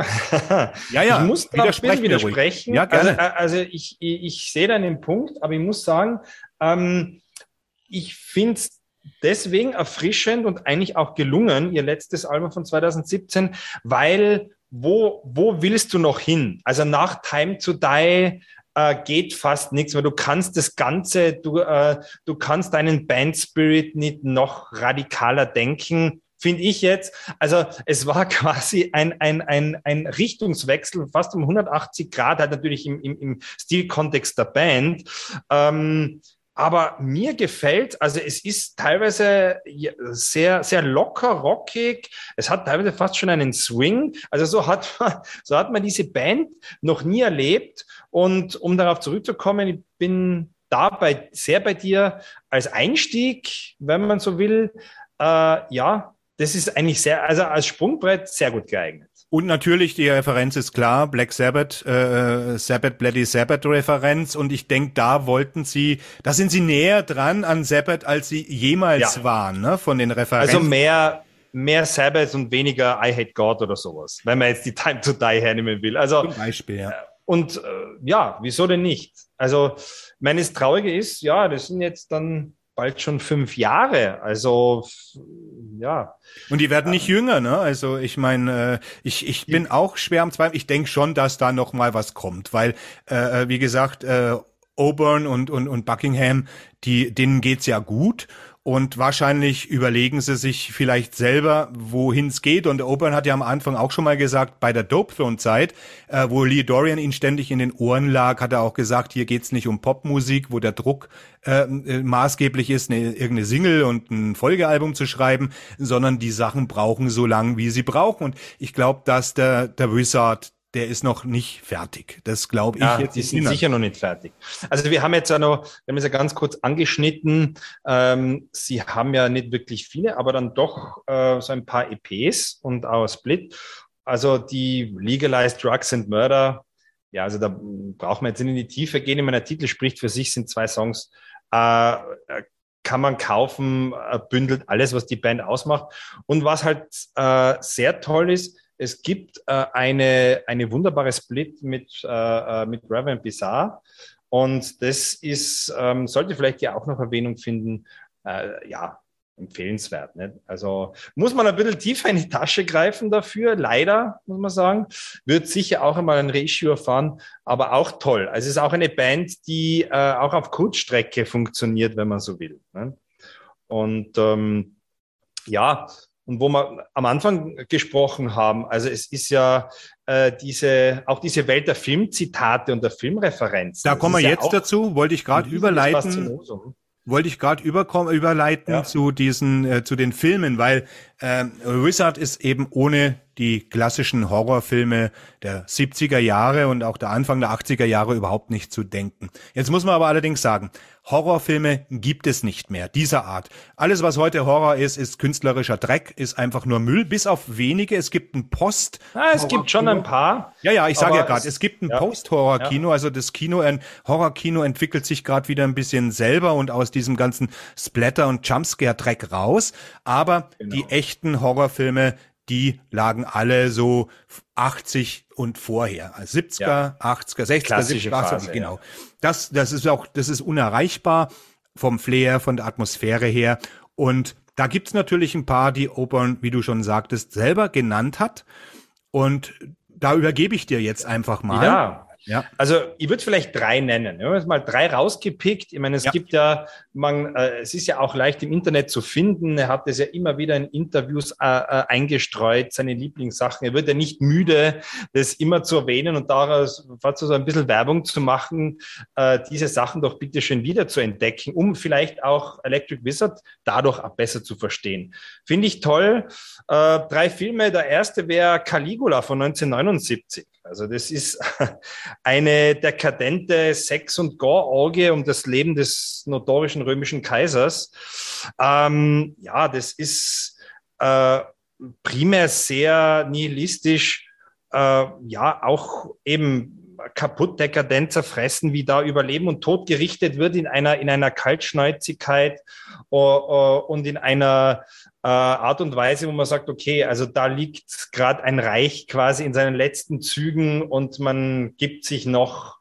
Speaker 2: ja, ja, ich muss da ein widersprechen. Ja, gerne. Also, äh, also ich, ich, ich sehe deinen Punkt, aber ich muss sagen, ähm, ich finde es deswegen erfrischend und eigentlich auch gelungen, ihr letztes Album von 2017, weil wo, wo willst du noch hin? Also nach Time to Die äh, geht fast nichts, weil du kannst das Ganze, du, äh, du kannst deinen Band Spirit nicht noch radikaler denken finde ich jetzt. Also es war quasi ein, ein, ein, ein Richtungswechsel, fast um 180 Grad, halt natürlich im, im, im Stilkontext der Band. Ähm, aber mir gefällt, also es ist teilweise sehr, sehr locker, rockig. Es hat teilweise fast schon einen Swing. Also so hat man, so hat man diese Band noch nie erlebt. Und um darauf zurückzukommen, ich bin da bei, sehr bei dir als Einstieg, wenn man so will. Äh, ja, das ist eigentlich sehr, also als Sprungbrett sehr gut geeignet.
Speaker 1: Und natürlich, die Referenz ist klar, Black Sabbath, äh, Sabbath, Bloody Sabbath Referenz. Und ich denke, da wollten sie, da sind sie näher dran an Sabbath, als sie jemals ja. waren, ne, von den Referenzen.
Speaker 2: Also mehr, mehr Sabbath und weniger I Hate God oder sowas, wenn man jetzt die Time to Die hernehmen will. Also,
Speaker 1: Zum Beispiel, ja. Äh,
Speaker 2: und äh, ja, wieso denn nicht? Also, meines Traurige ist, ja, das sind jetzt dann bald schon fünf Jahre. Also ja.
Speaker 1: Und die werden nicht jünger, ne? Also ich meine, äh, ich, ich bin auch schwer am Zweifel. Ich denke schon, dass da noch mal was kommt, weil, äh, äh wie gesagt, äh, Auburn und, und, und Buckingham, die, denen geht's ja gut. Und wahrscheinlich überlegen sie sich vielleicht selber, wohin es geht. Und Oberon hat ja am Anfang auch schon mal gesagt, bei der Dope Throne Zeit, äh, wo Lee Dorian ihn ständig in den Ohren lag, hat er auch gesagt, hier geht's nicht um Popmusik, wo der Druck äh, äh, maßgeblich ist, eine, irgendeine Single und ein Folgealbum zu schreiben, sondern die Sachen brauchen so lang, wie sie brauchen. Und ich glaube, dass der, der Wizard der ist noch nicht fertig. Das glaube ich ja,
Speaker 2: jetzt. Die sind sicher noch nicht fertig. Also wir haben jetzt ja noch, wir haben es ja ganz kurz angeschnitten. Ähm, Sie haben ja nicht wirklich viele, aber dann doch äh, so ein paar EPs und auch Split. Also die Legalized Drugs and Murder. Ja, also da braucht man jetzt nicht in die Tiefe gehen. In meiner Titel spricht für sich, sind zwei Songs. Äh, kann man kaufen, äh, bündelt alles, was die Band ausmacht. Und was halt äh, sehr toll ist, es gibt äh, eine, eine wunderbare Split mit, äh, äh, mit Reverend Bizarre. Und das ist, ähm, sollte vielleicht ja auch noch Erwähnung finden, äh, ja, empfehlenswert. Nicht? Also muss man ein bisschen tiefer in die Tasche greifen dafür, leider, muss man sagen. Wird sicher auch einmal ein Ratio erfahren, aber auch toll. Also es ist auch eine Band, die äh, auch auf Kurzstrecke funktioniert, wenn man so will. Ne? Und ähm, ja, und wo wir am Anfang gesprochen haben, also es ist ja äh, diese, auch diese Welt der Filmzitate und der Filmreferenzen.
Speaker 1: Da kommen wir jetzt ja dazu, wollte ich gerade überleiten. Wollte ich gerade überleiten ja. zu diesen, äh, zu den Filmen, weil äh, Wizard ist eben ohne die klassischen Horrorfilme der 70er Jahre und auch der Anfang der 80er Jahre überhaupt nicht zu denken. Jetzt muss man aber allerdings sagen, Horrorfilme gibt es nicht mehr, dieser Art. Alles, was heute Horror ist, ist künstlerischer Dreck, ist einfach nur Müll, bis auf wenige. Es gibt ein Post.
Speaker 2: Ah, es gibt schon ein paar.
Speaker 1: Ja, ja, ich sage ja gerade, es, es, gibt ein ja, Post-Horror-Kino. Ja. Also das Kino, ein Horror-Kino entwickelt sich gerade wieder ein bisschen selber und aus diesem ganzen Splatter- und Jumpscare-Dreck raus. Aber genau. die echten Horrorfilme die lagen alle so 80 und vorher. 70er, ja. 80er, 60er, Klassische 70er, Phase, genau. Ja. Das, das ist auch, das ist unerreichbar vom Flair, von der Atmosphäre her. Und da gibt's natürlich ein paar, die Opern, wie du schon sagtest, selber genannt hat. Und da übergebe ich dir jetzt einfach mal.
Speaker 2: Ja, ja. Also ich würde vielleicht drei nennen. Wir haben jetzt mal drei rausgepickt. Ich meine, es ja. gibt ja, man, äh, es ist ja auch leicht im Internet zu finden. Er hat es ja immer wieder in Interviews äh, äh, eingestreut, seine Lieblingssachen. Er wird ja nicht müde, das immer zu erwähnen und daraus fast so ein bisschen Werbung zu machen, äh, diese Sachen doch bitte schön wieder zu entdecken, um vielleicht auch Electric Wizard dadurch auch besser zu verstehen. Finde ich toll. Äh, drei Filme. Der erste wäre Caligula von 1979. Also das ist eine dekadente Sex- und Gore-Orgie um das Leben des notorischen römischen Kaisers. Ähm, ja, das ist äh, primär sehr nihilistisch, äh, ja, auch eben kaputt, dekadent zerfressen, wie da über Leben und Tod gerichtet wird in einer, in einer Kaltschnäuzigkeit uh, uh, und in einer uh, Art und Weise, wo man sagt, okay, also da liegt gerade ein Reich quasi in seinen letzten Zügen und man gibt sich noch,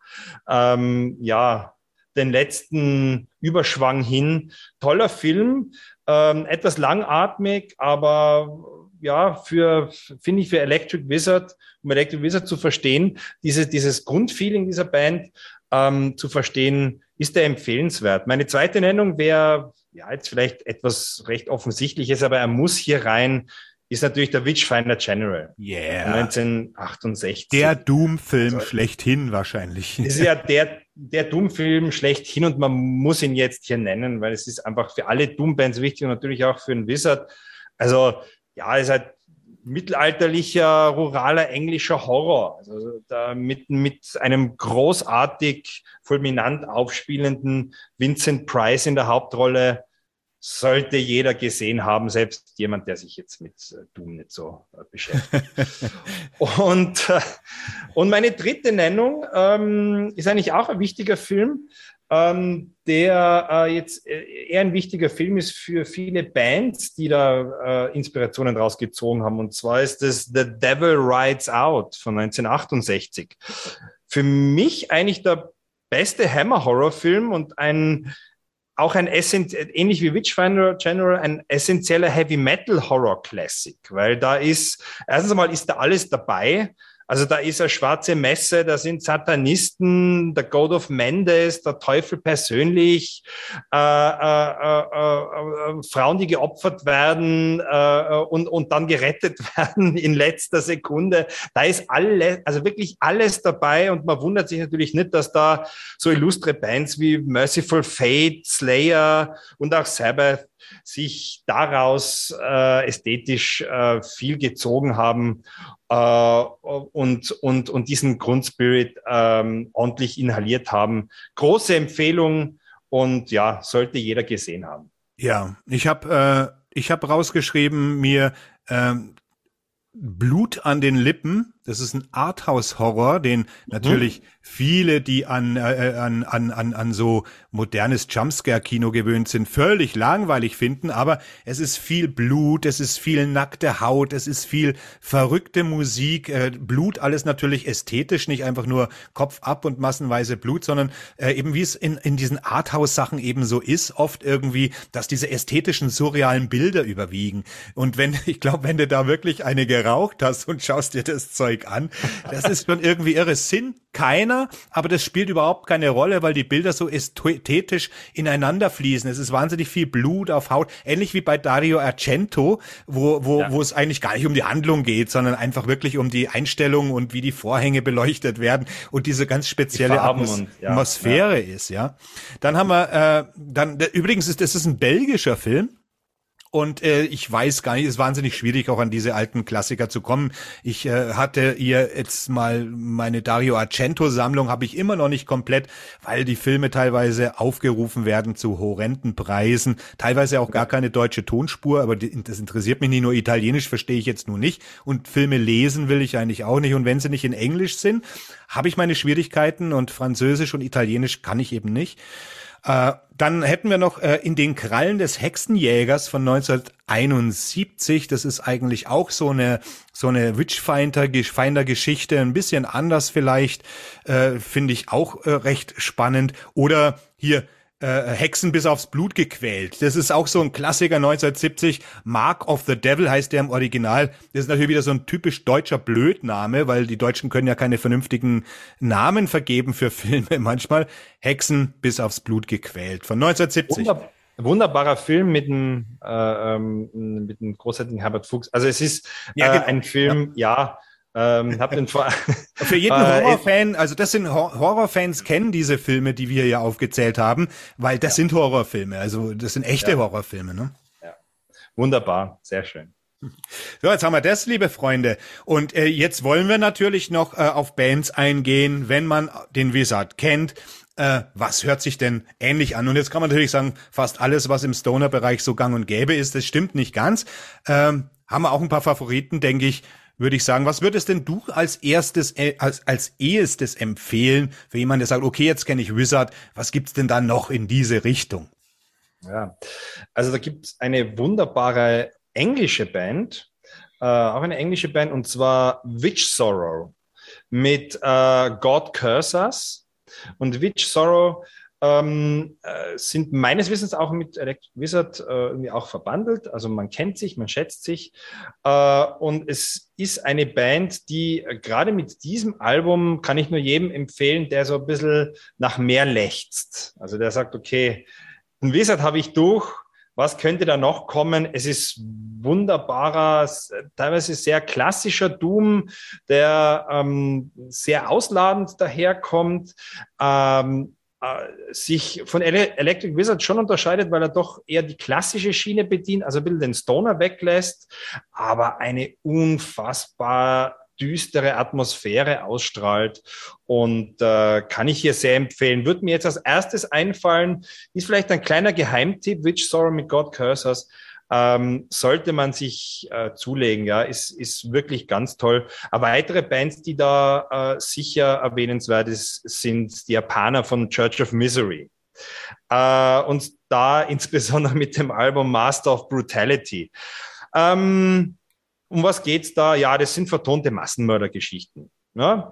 Speaker 2: ähm, ja, den letzten Überschwang hin. Toller Film, ähm, etwas langatmig, aber ja, für, finde ich, für Electric Wizard, um Electric Wizard zu verstehen, dieses, dieses Grundfeeling dieser Band ähm, zu verstehen, ist der empfehlenswert. Meine zweite Nennung wäre, ja, jetzt vielleicht etwas recht offensichtliches, aber er muss hier rein, ist natürlich der Witchfinder General.
Speaker 1: Yeah.
Speaker 2: 1968.
Speaker 1: Der Doom-Film also, schlechthin wahrscheinlich.
Speaker 2: Ist ja der, der Doom-Film schlechthin und man muss ihn jetzt hier nennen, weil es ist einfach für alle Doom-Bands wichtig und natürlich auch für einen Wizard. Also ja, ist halt mittelalterlicher, ruraler englischer Horror. Also da mit, mit einem großartig, fulminant aufspielenden Vincent Price in der Hauptrolle sollte jeder gesehen haben, selbst jemand, der sich jetzt mit äh, Doom nicht so äh, beschäftigt. und, äh, und meine dritte Nennung ähm, ist eigentlich auch ein wichtiger Film, ähm, der äh, jetzt äh, eher ein wichtiger Film ist für viele Bands, die da äh, Inspirationen rausgezogen haben. Und zwar ist es The Devil Rides Out von 1968. Für mich eigentlich der beste Hammer-Horror-Film und ein auch ein ähnlich wie Witchfinder General ein essentieller Heavy Metal Horror Classic, weil da ist erstens einmal ist da alles dabei. Also da ist eine schwarze Messe, da sind Satanisten, der God of Mendes, der Teufel persönlich, äh, äh, äh, äh Frauen, die geopfert werden äh, und, und dann gerettet werden in letzter Sekunde. Da ist alles, also wirklich alles dabei und man wundert sich natürlich nicht, dass da so illustre Bands wie Merciful Fate, Slayer und auch Sabbath sich daraus äh, ästhetisch äh, viel gezogen haben äh, und, und, und diesen Grundspirit ähm, ordentlich inhaliert haben. Große Empfehlung und ja, sollte jeder gesehen haben.
Speaker 1: Ja, ich habe äh, ich habe rausgeschrieben mir ähm, Blut an den Lippen. Das ist ein Arthouse-Horror, den natürlich mhm viele, die an, äh, an, an, an, an so modernes Jumpscare-Kino gewöhnt sind, völlig langweilig finden, aber es ist viel Blut, es ist viel nackte Haut, es ist viel verrückte Musik, äh, Blut, alles natürlich ästhetisch, nicht einfach nur Kopf ab und massenweise Blut, sondern äh, eben wie es in, in diesen Arthouse-Sachen eben so ist, oft irgendwie, dass diese ästhetischen, surrealen Bilder überwiegen. Und wenn, ich glaube, wenn du da wirklich eine geraucht hast und schaust dir das Zeug an, das ist schon irgendwie irre. Sinn keiner, aber das spielt überhaupt keine Rolle, weil die Bilder so ästhetisch ineinander fließen. Es ist wahnsinnig viel Blut auf Haut, ähnlich wie bei Dario Argento, wo, wo, ja. wo es eigentlich gar nicht um die Handlung geht, sondern einfach wirklich um die Einstellung und wie die Vorhänge beleuchtet werden und diese ganz spezielle Atmos und, ja, Atmosphäre ja. ist, ja. Dann haben wir, äh, dann, übrigens ist das ist ein belgischer Film. Und äh, ich weiß gar nicht, es ist wahnsinnig schwierig, auch an diese alten Klassiker zu kommen. Ich äh, hatte ihr jetzt mal meine Dario Argento-Sammlung, habe ich immer noch nicht komplett, weil die Filme teilweise aufgerufen werden zu horrenden Preisen, teilweise auch gar keine deutsche Tonspur, aber die, das interessiert mich nicht nur Italienisch, verstehe ich jetzt nur nicht. Und Filme lesen will ich eigentlich auch nicht. Und wenn sie nicht in Englisch sind, habe ich meine Schwierigkeiten und Französisch und Italienisch kann ich eben nicht. Äh, dann hätten wir noch äh, in den Krallen des Hexenjägers von 1971. Das ist eigentlich auch so eine so eine Witchfinder-Geschichte, ein bisschen anders vielleicht, äh, finde ich auch äh, recht spannend. Oder hier äh, Hexen bis aufs Blut gequält. Das ist auch so ein Klassiker 1970. Mark of the Devil heißt der im Original. Das ist natürlich wieder so ein typisch deutscher Blödname, weil die Deutschen können ja keine vernünftigen Namen vergeben für Filme manchmal. Hexen bis aufs Blut gequält von 1970.
Speaker 2: Wunderbar wunderbarer Film mit dem, äh, ähm, mit dem großartigen Herbert Fuchs. Also es ist äh, ja, genau. ein Film, ja, ja ähm, hab den
Speaker 1: Für jeden äh, Horrorfan, also das sind Horrorfans kennen diese Filme, die wir hier aufgezählt haben, weil das ja. sind Horrorfilme, also das sind echte ja. Horrorfilme, ne? Ja.
Speaker 2: Wunderbar, sehr schön.
Speaker 1: So, jetzt haben wir das, liebe Freunde. Und äh, jetzt wollen wir natürlich noch äh, auf Bands eingehen, wenn man den Wizard kennt. Äh, was hört sich denn ähnlich an? Und jetzt kann man natürlich sagen, fast alles, was im Stoner-Bereich so gang und gäbe ist, das stimmt nicht ganz. Ähm, haben wir auch ein paar Favoriten, denke ich würde ich sagen. Was würdest denn du als erstes, äh, als, als ehestes empfehlen für jemanden, der sagt, okay, jetzt kenne ich Wizard, was gibt's denn da noch in diese Richtung?
Speaker 2: Ja, also da gibt's eine wunderbare englische Band, äh, auch eine englische Band, und zwar Witch Sorrow mit äh, God Curse Us. Und Witch Sorrow ähm, äh, sind meines Wissens auch mit Electric Wizard äh, irgendwie auch verbandelt. Also man kennt sich, man schätzt sich. Äh, und es ist eine Band, die äh, gerade mit diesem Album kann ich nur jedem empfehlen, der so ein bisschen nach mehr lechzt. Also der sagt, okay, ein Wizard habe ich durch. Was könnte da noch kommen? Es ist wunderbarer, teilweise sehr klassischer Doom, der ähm, sehr ausladend daherkommt. Ähm, äh, sich von Electric Wizard schon unterscheidet, weil er doch eher die klassische Schiene bedient, also ein bisschen den Stoner weglässt, aber eine unfassbar düstere Atmosphäre ausstrahlt und äh, kann ich hier sehr empfehlen. Würde mir jetzt als erstes einfallen, ist vielleicht ein kleiner Geheimtipp, Witch Sorrow mit God Cursors ähm, sollte man sich äh, zulegen. Ja, ist, ist wirklich ganz toll. Aber weitere Bands, die da äh, sicher erwähnenswert ist, sind die Japaner von Church of Misery. Äh, und da insbesondere mit dem Album Master of Brutality. Ähm, um was geht's da? Ja, das sind vertonte Massenmördergeschichten. Ne?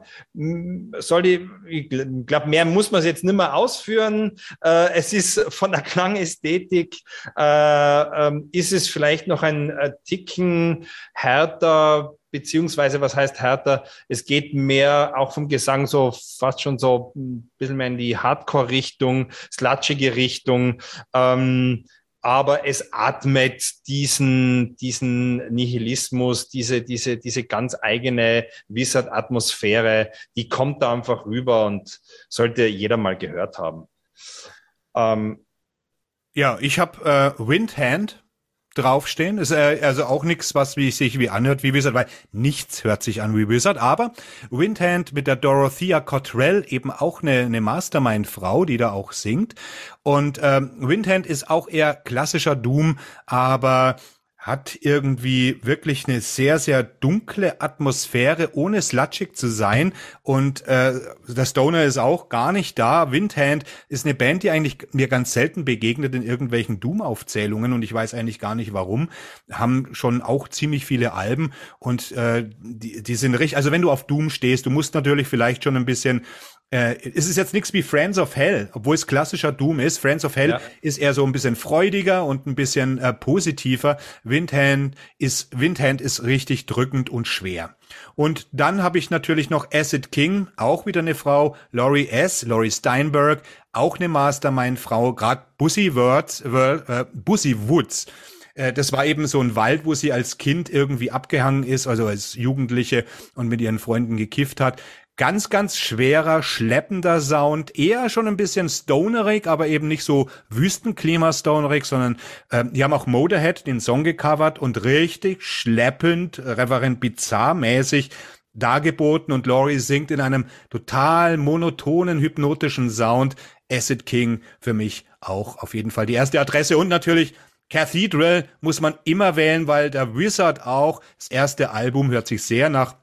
Speaker 2: Soll die, ich glaube, mehr muss man es jetzt nicht mehr ausführen. Äh, es ist von der Klangästhetik, äh, äh, ist es vielleicht noch ein äh, Ticken härter, beziehungsweise was heißt härter? Es geht mehr auch vom Gesang so fast schon so ein bisschen mehr in die Hardcore-Richtung, slutschige Richtung. Ähm, aber es atmet diesen, diesen Nihilismus, diese, diese, diese ganz eigene Wizard-Atmosphäre, die kommt da einfach rüber und sollte jeder mal gehört haben.
Speaker 1: Ähm, ja, ich habe äh, Windhand draufstehen. Ist äh, also auch nichts, was sich wie anhört wie Wizard, weil nichts hört sich an wie Wizard. Aber Windhand mit der Dorothea Cottrell eben auch eine, eine Mastermind-Frau, die da auch singt. Und ähm, Windhand ist auch eher klassischer Doom, aber hat irgendwie wirklich eine sehr, sehr dunkle Atmosphäre, ohne slutschig zu sein. Und äh, der Stoner ist auch gar nicht da. Windhand ist eine Band, die eigentlich mir ganz selten begegnet in irgendwelchen Doom-Aufzählungen und ich weiß eigentlich gar nicht warum. Haben schon auch ziemlich viele Alben und äh, die, die sind richtig. Also wenn du auf Doom stehst, du musst natürlich vielleicht schon ein bisschen äh, es ist jetzt nichts wie Friends of Hell, obwohl es klassischer Doom ist. Friends of Hell ja. ist eher so ein bisschen freudiger und ein bisschen äh, positiver. Windhand ist, Windhand ist richtig drückend und schwer. Und dann habe ich natürlich noch Acid King, auch wieder eine Frau, Laurie S., Laurie Steinberg, auch eine Mastermind-Frau, gerade Bussy Words, äh, Bussy Woods äh, das war eben so ein Wald, wo sie als Kind irgendwie abgehangen ist, also als Jugendliche und mit ihren Freunden gekifft hat. Ganz, ganz schwerer, schleppender Sound, eher schon ein bisschen stonerig, aber eben nicht so Wüstenklima-stonerig, sondern äh, die haben auch Motorhead den Song gecovert und richtig schleppend, Reverend Bizarre-mäßig dargeboten. Und Laurie singt in einem total monotonen, hypnotischen Sound. Acid King für mich auch auf jeden Fall die erste Adresse. Und natürlich Cathedral muss man immer wählen, weil der Wizard auch, das erste Album hört sich sehr nach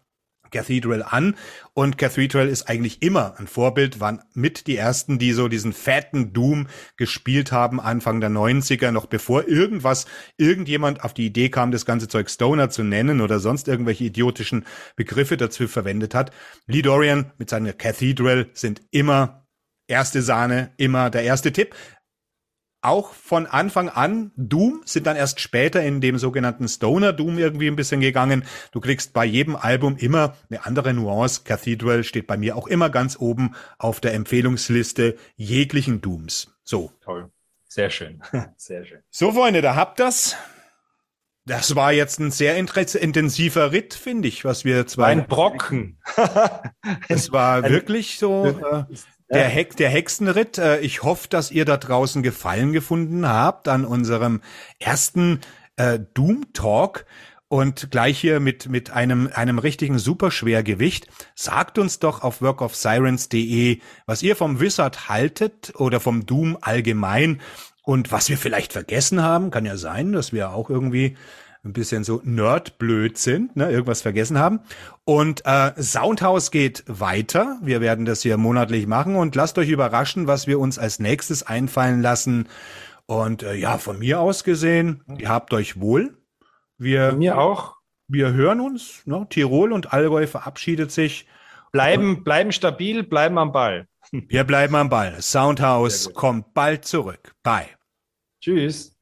Speaker 1: Cathedral an. Und Cathedral ist eigentlich immer ein Vorbild, waren mit die ersten, die so diesen fetten Doom gespielt haben, Anfang der 90er, noch bevor irgendwas, irgendjemand auf die Idee kam, das ganze Zeug Stoner zu nennen oder sonst irgendwelche idiotischen Begriffe dazu verwendet hat. Lee Dorian mit seiner Cathedral sind immer erste Sahne, immer der erste Tipp auch von Anfang an Doom, sind dann erst später in dem sogenannten Stoner Doom irgendwie ein bisschen gegangen. Du kriegst bei jedem Album immer eine andere Nuance. Cathedral steht bei mir auch immer ganz oben auf der Empfehlungsliste jeglichen Dooms. So.
Speaker 2: Toll. Sehr schön. Sehr schön.
Speaker 1: So, Freunde, da habt das. Das war jetzt ein sehr intensiver Ritt, finde ich, was wir zwei.
Speaker 2: Ein Brocken.
Speaker 1: Es war wirklich so. Äh, der, Hex, der Hexenritt. Äh, ich hoffe, dass ihr da draußen Gefallen gefunden habt an unserem ersten äh, Doom Talk und gleich hier mit, mit einem, einem richtigen Superschwergewicht. Sagt uns doch auf workofsirens.de, was ihr vom Wizard haltet oder vom Doom allgemein und was wir vielleicht vergessen haben. Kann ja sein, dass wir auch irgendwie ein bisschen so nerdblöd sind, ne, irgendwas vergessen haben. Und äh, Soundhouse geht weiter. Wir werden das hier monatlich machen und lasst euch überraschen, was wir uns als nächstes einfallen lassen. Und äh, ja, von mir aus gesehen, ihr habt euch wohl.
Speaker 2: Wir, von mir auch.
Speaker 1: Wir hören uns. Ne? Tirol und Allgäu verabschiedet sich.
Speaker 2: Bleiben, bleiben stabil, bleiben am Ball.
Speaker 1: Wir bleiben am Ball. Soundhouse kommt bald zurück. Bye.
Speaker 2: Tschüss.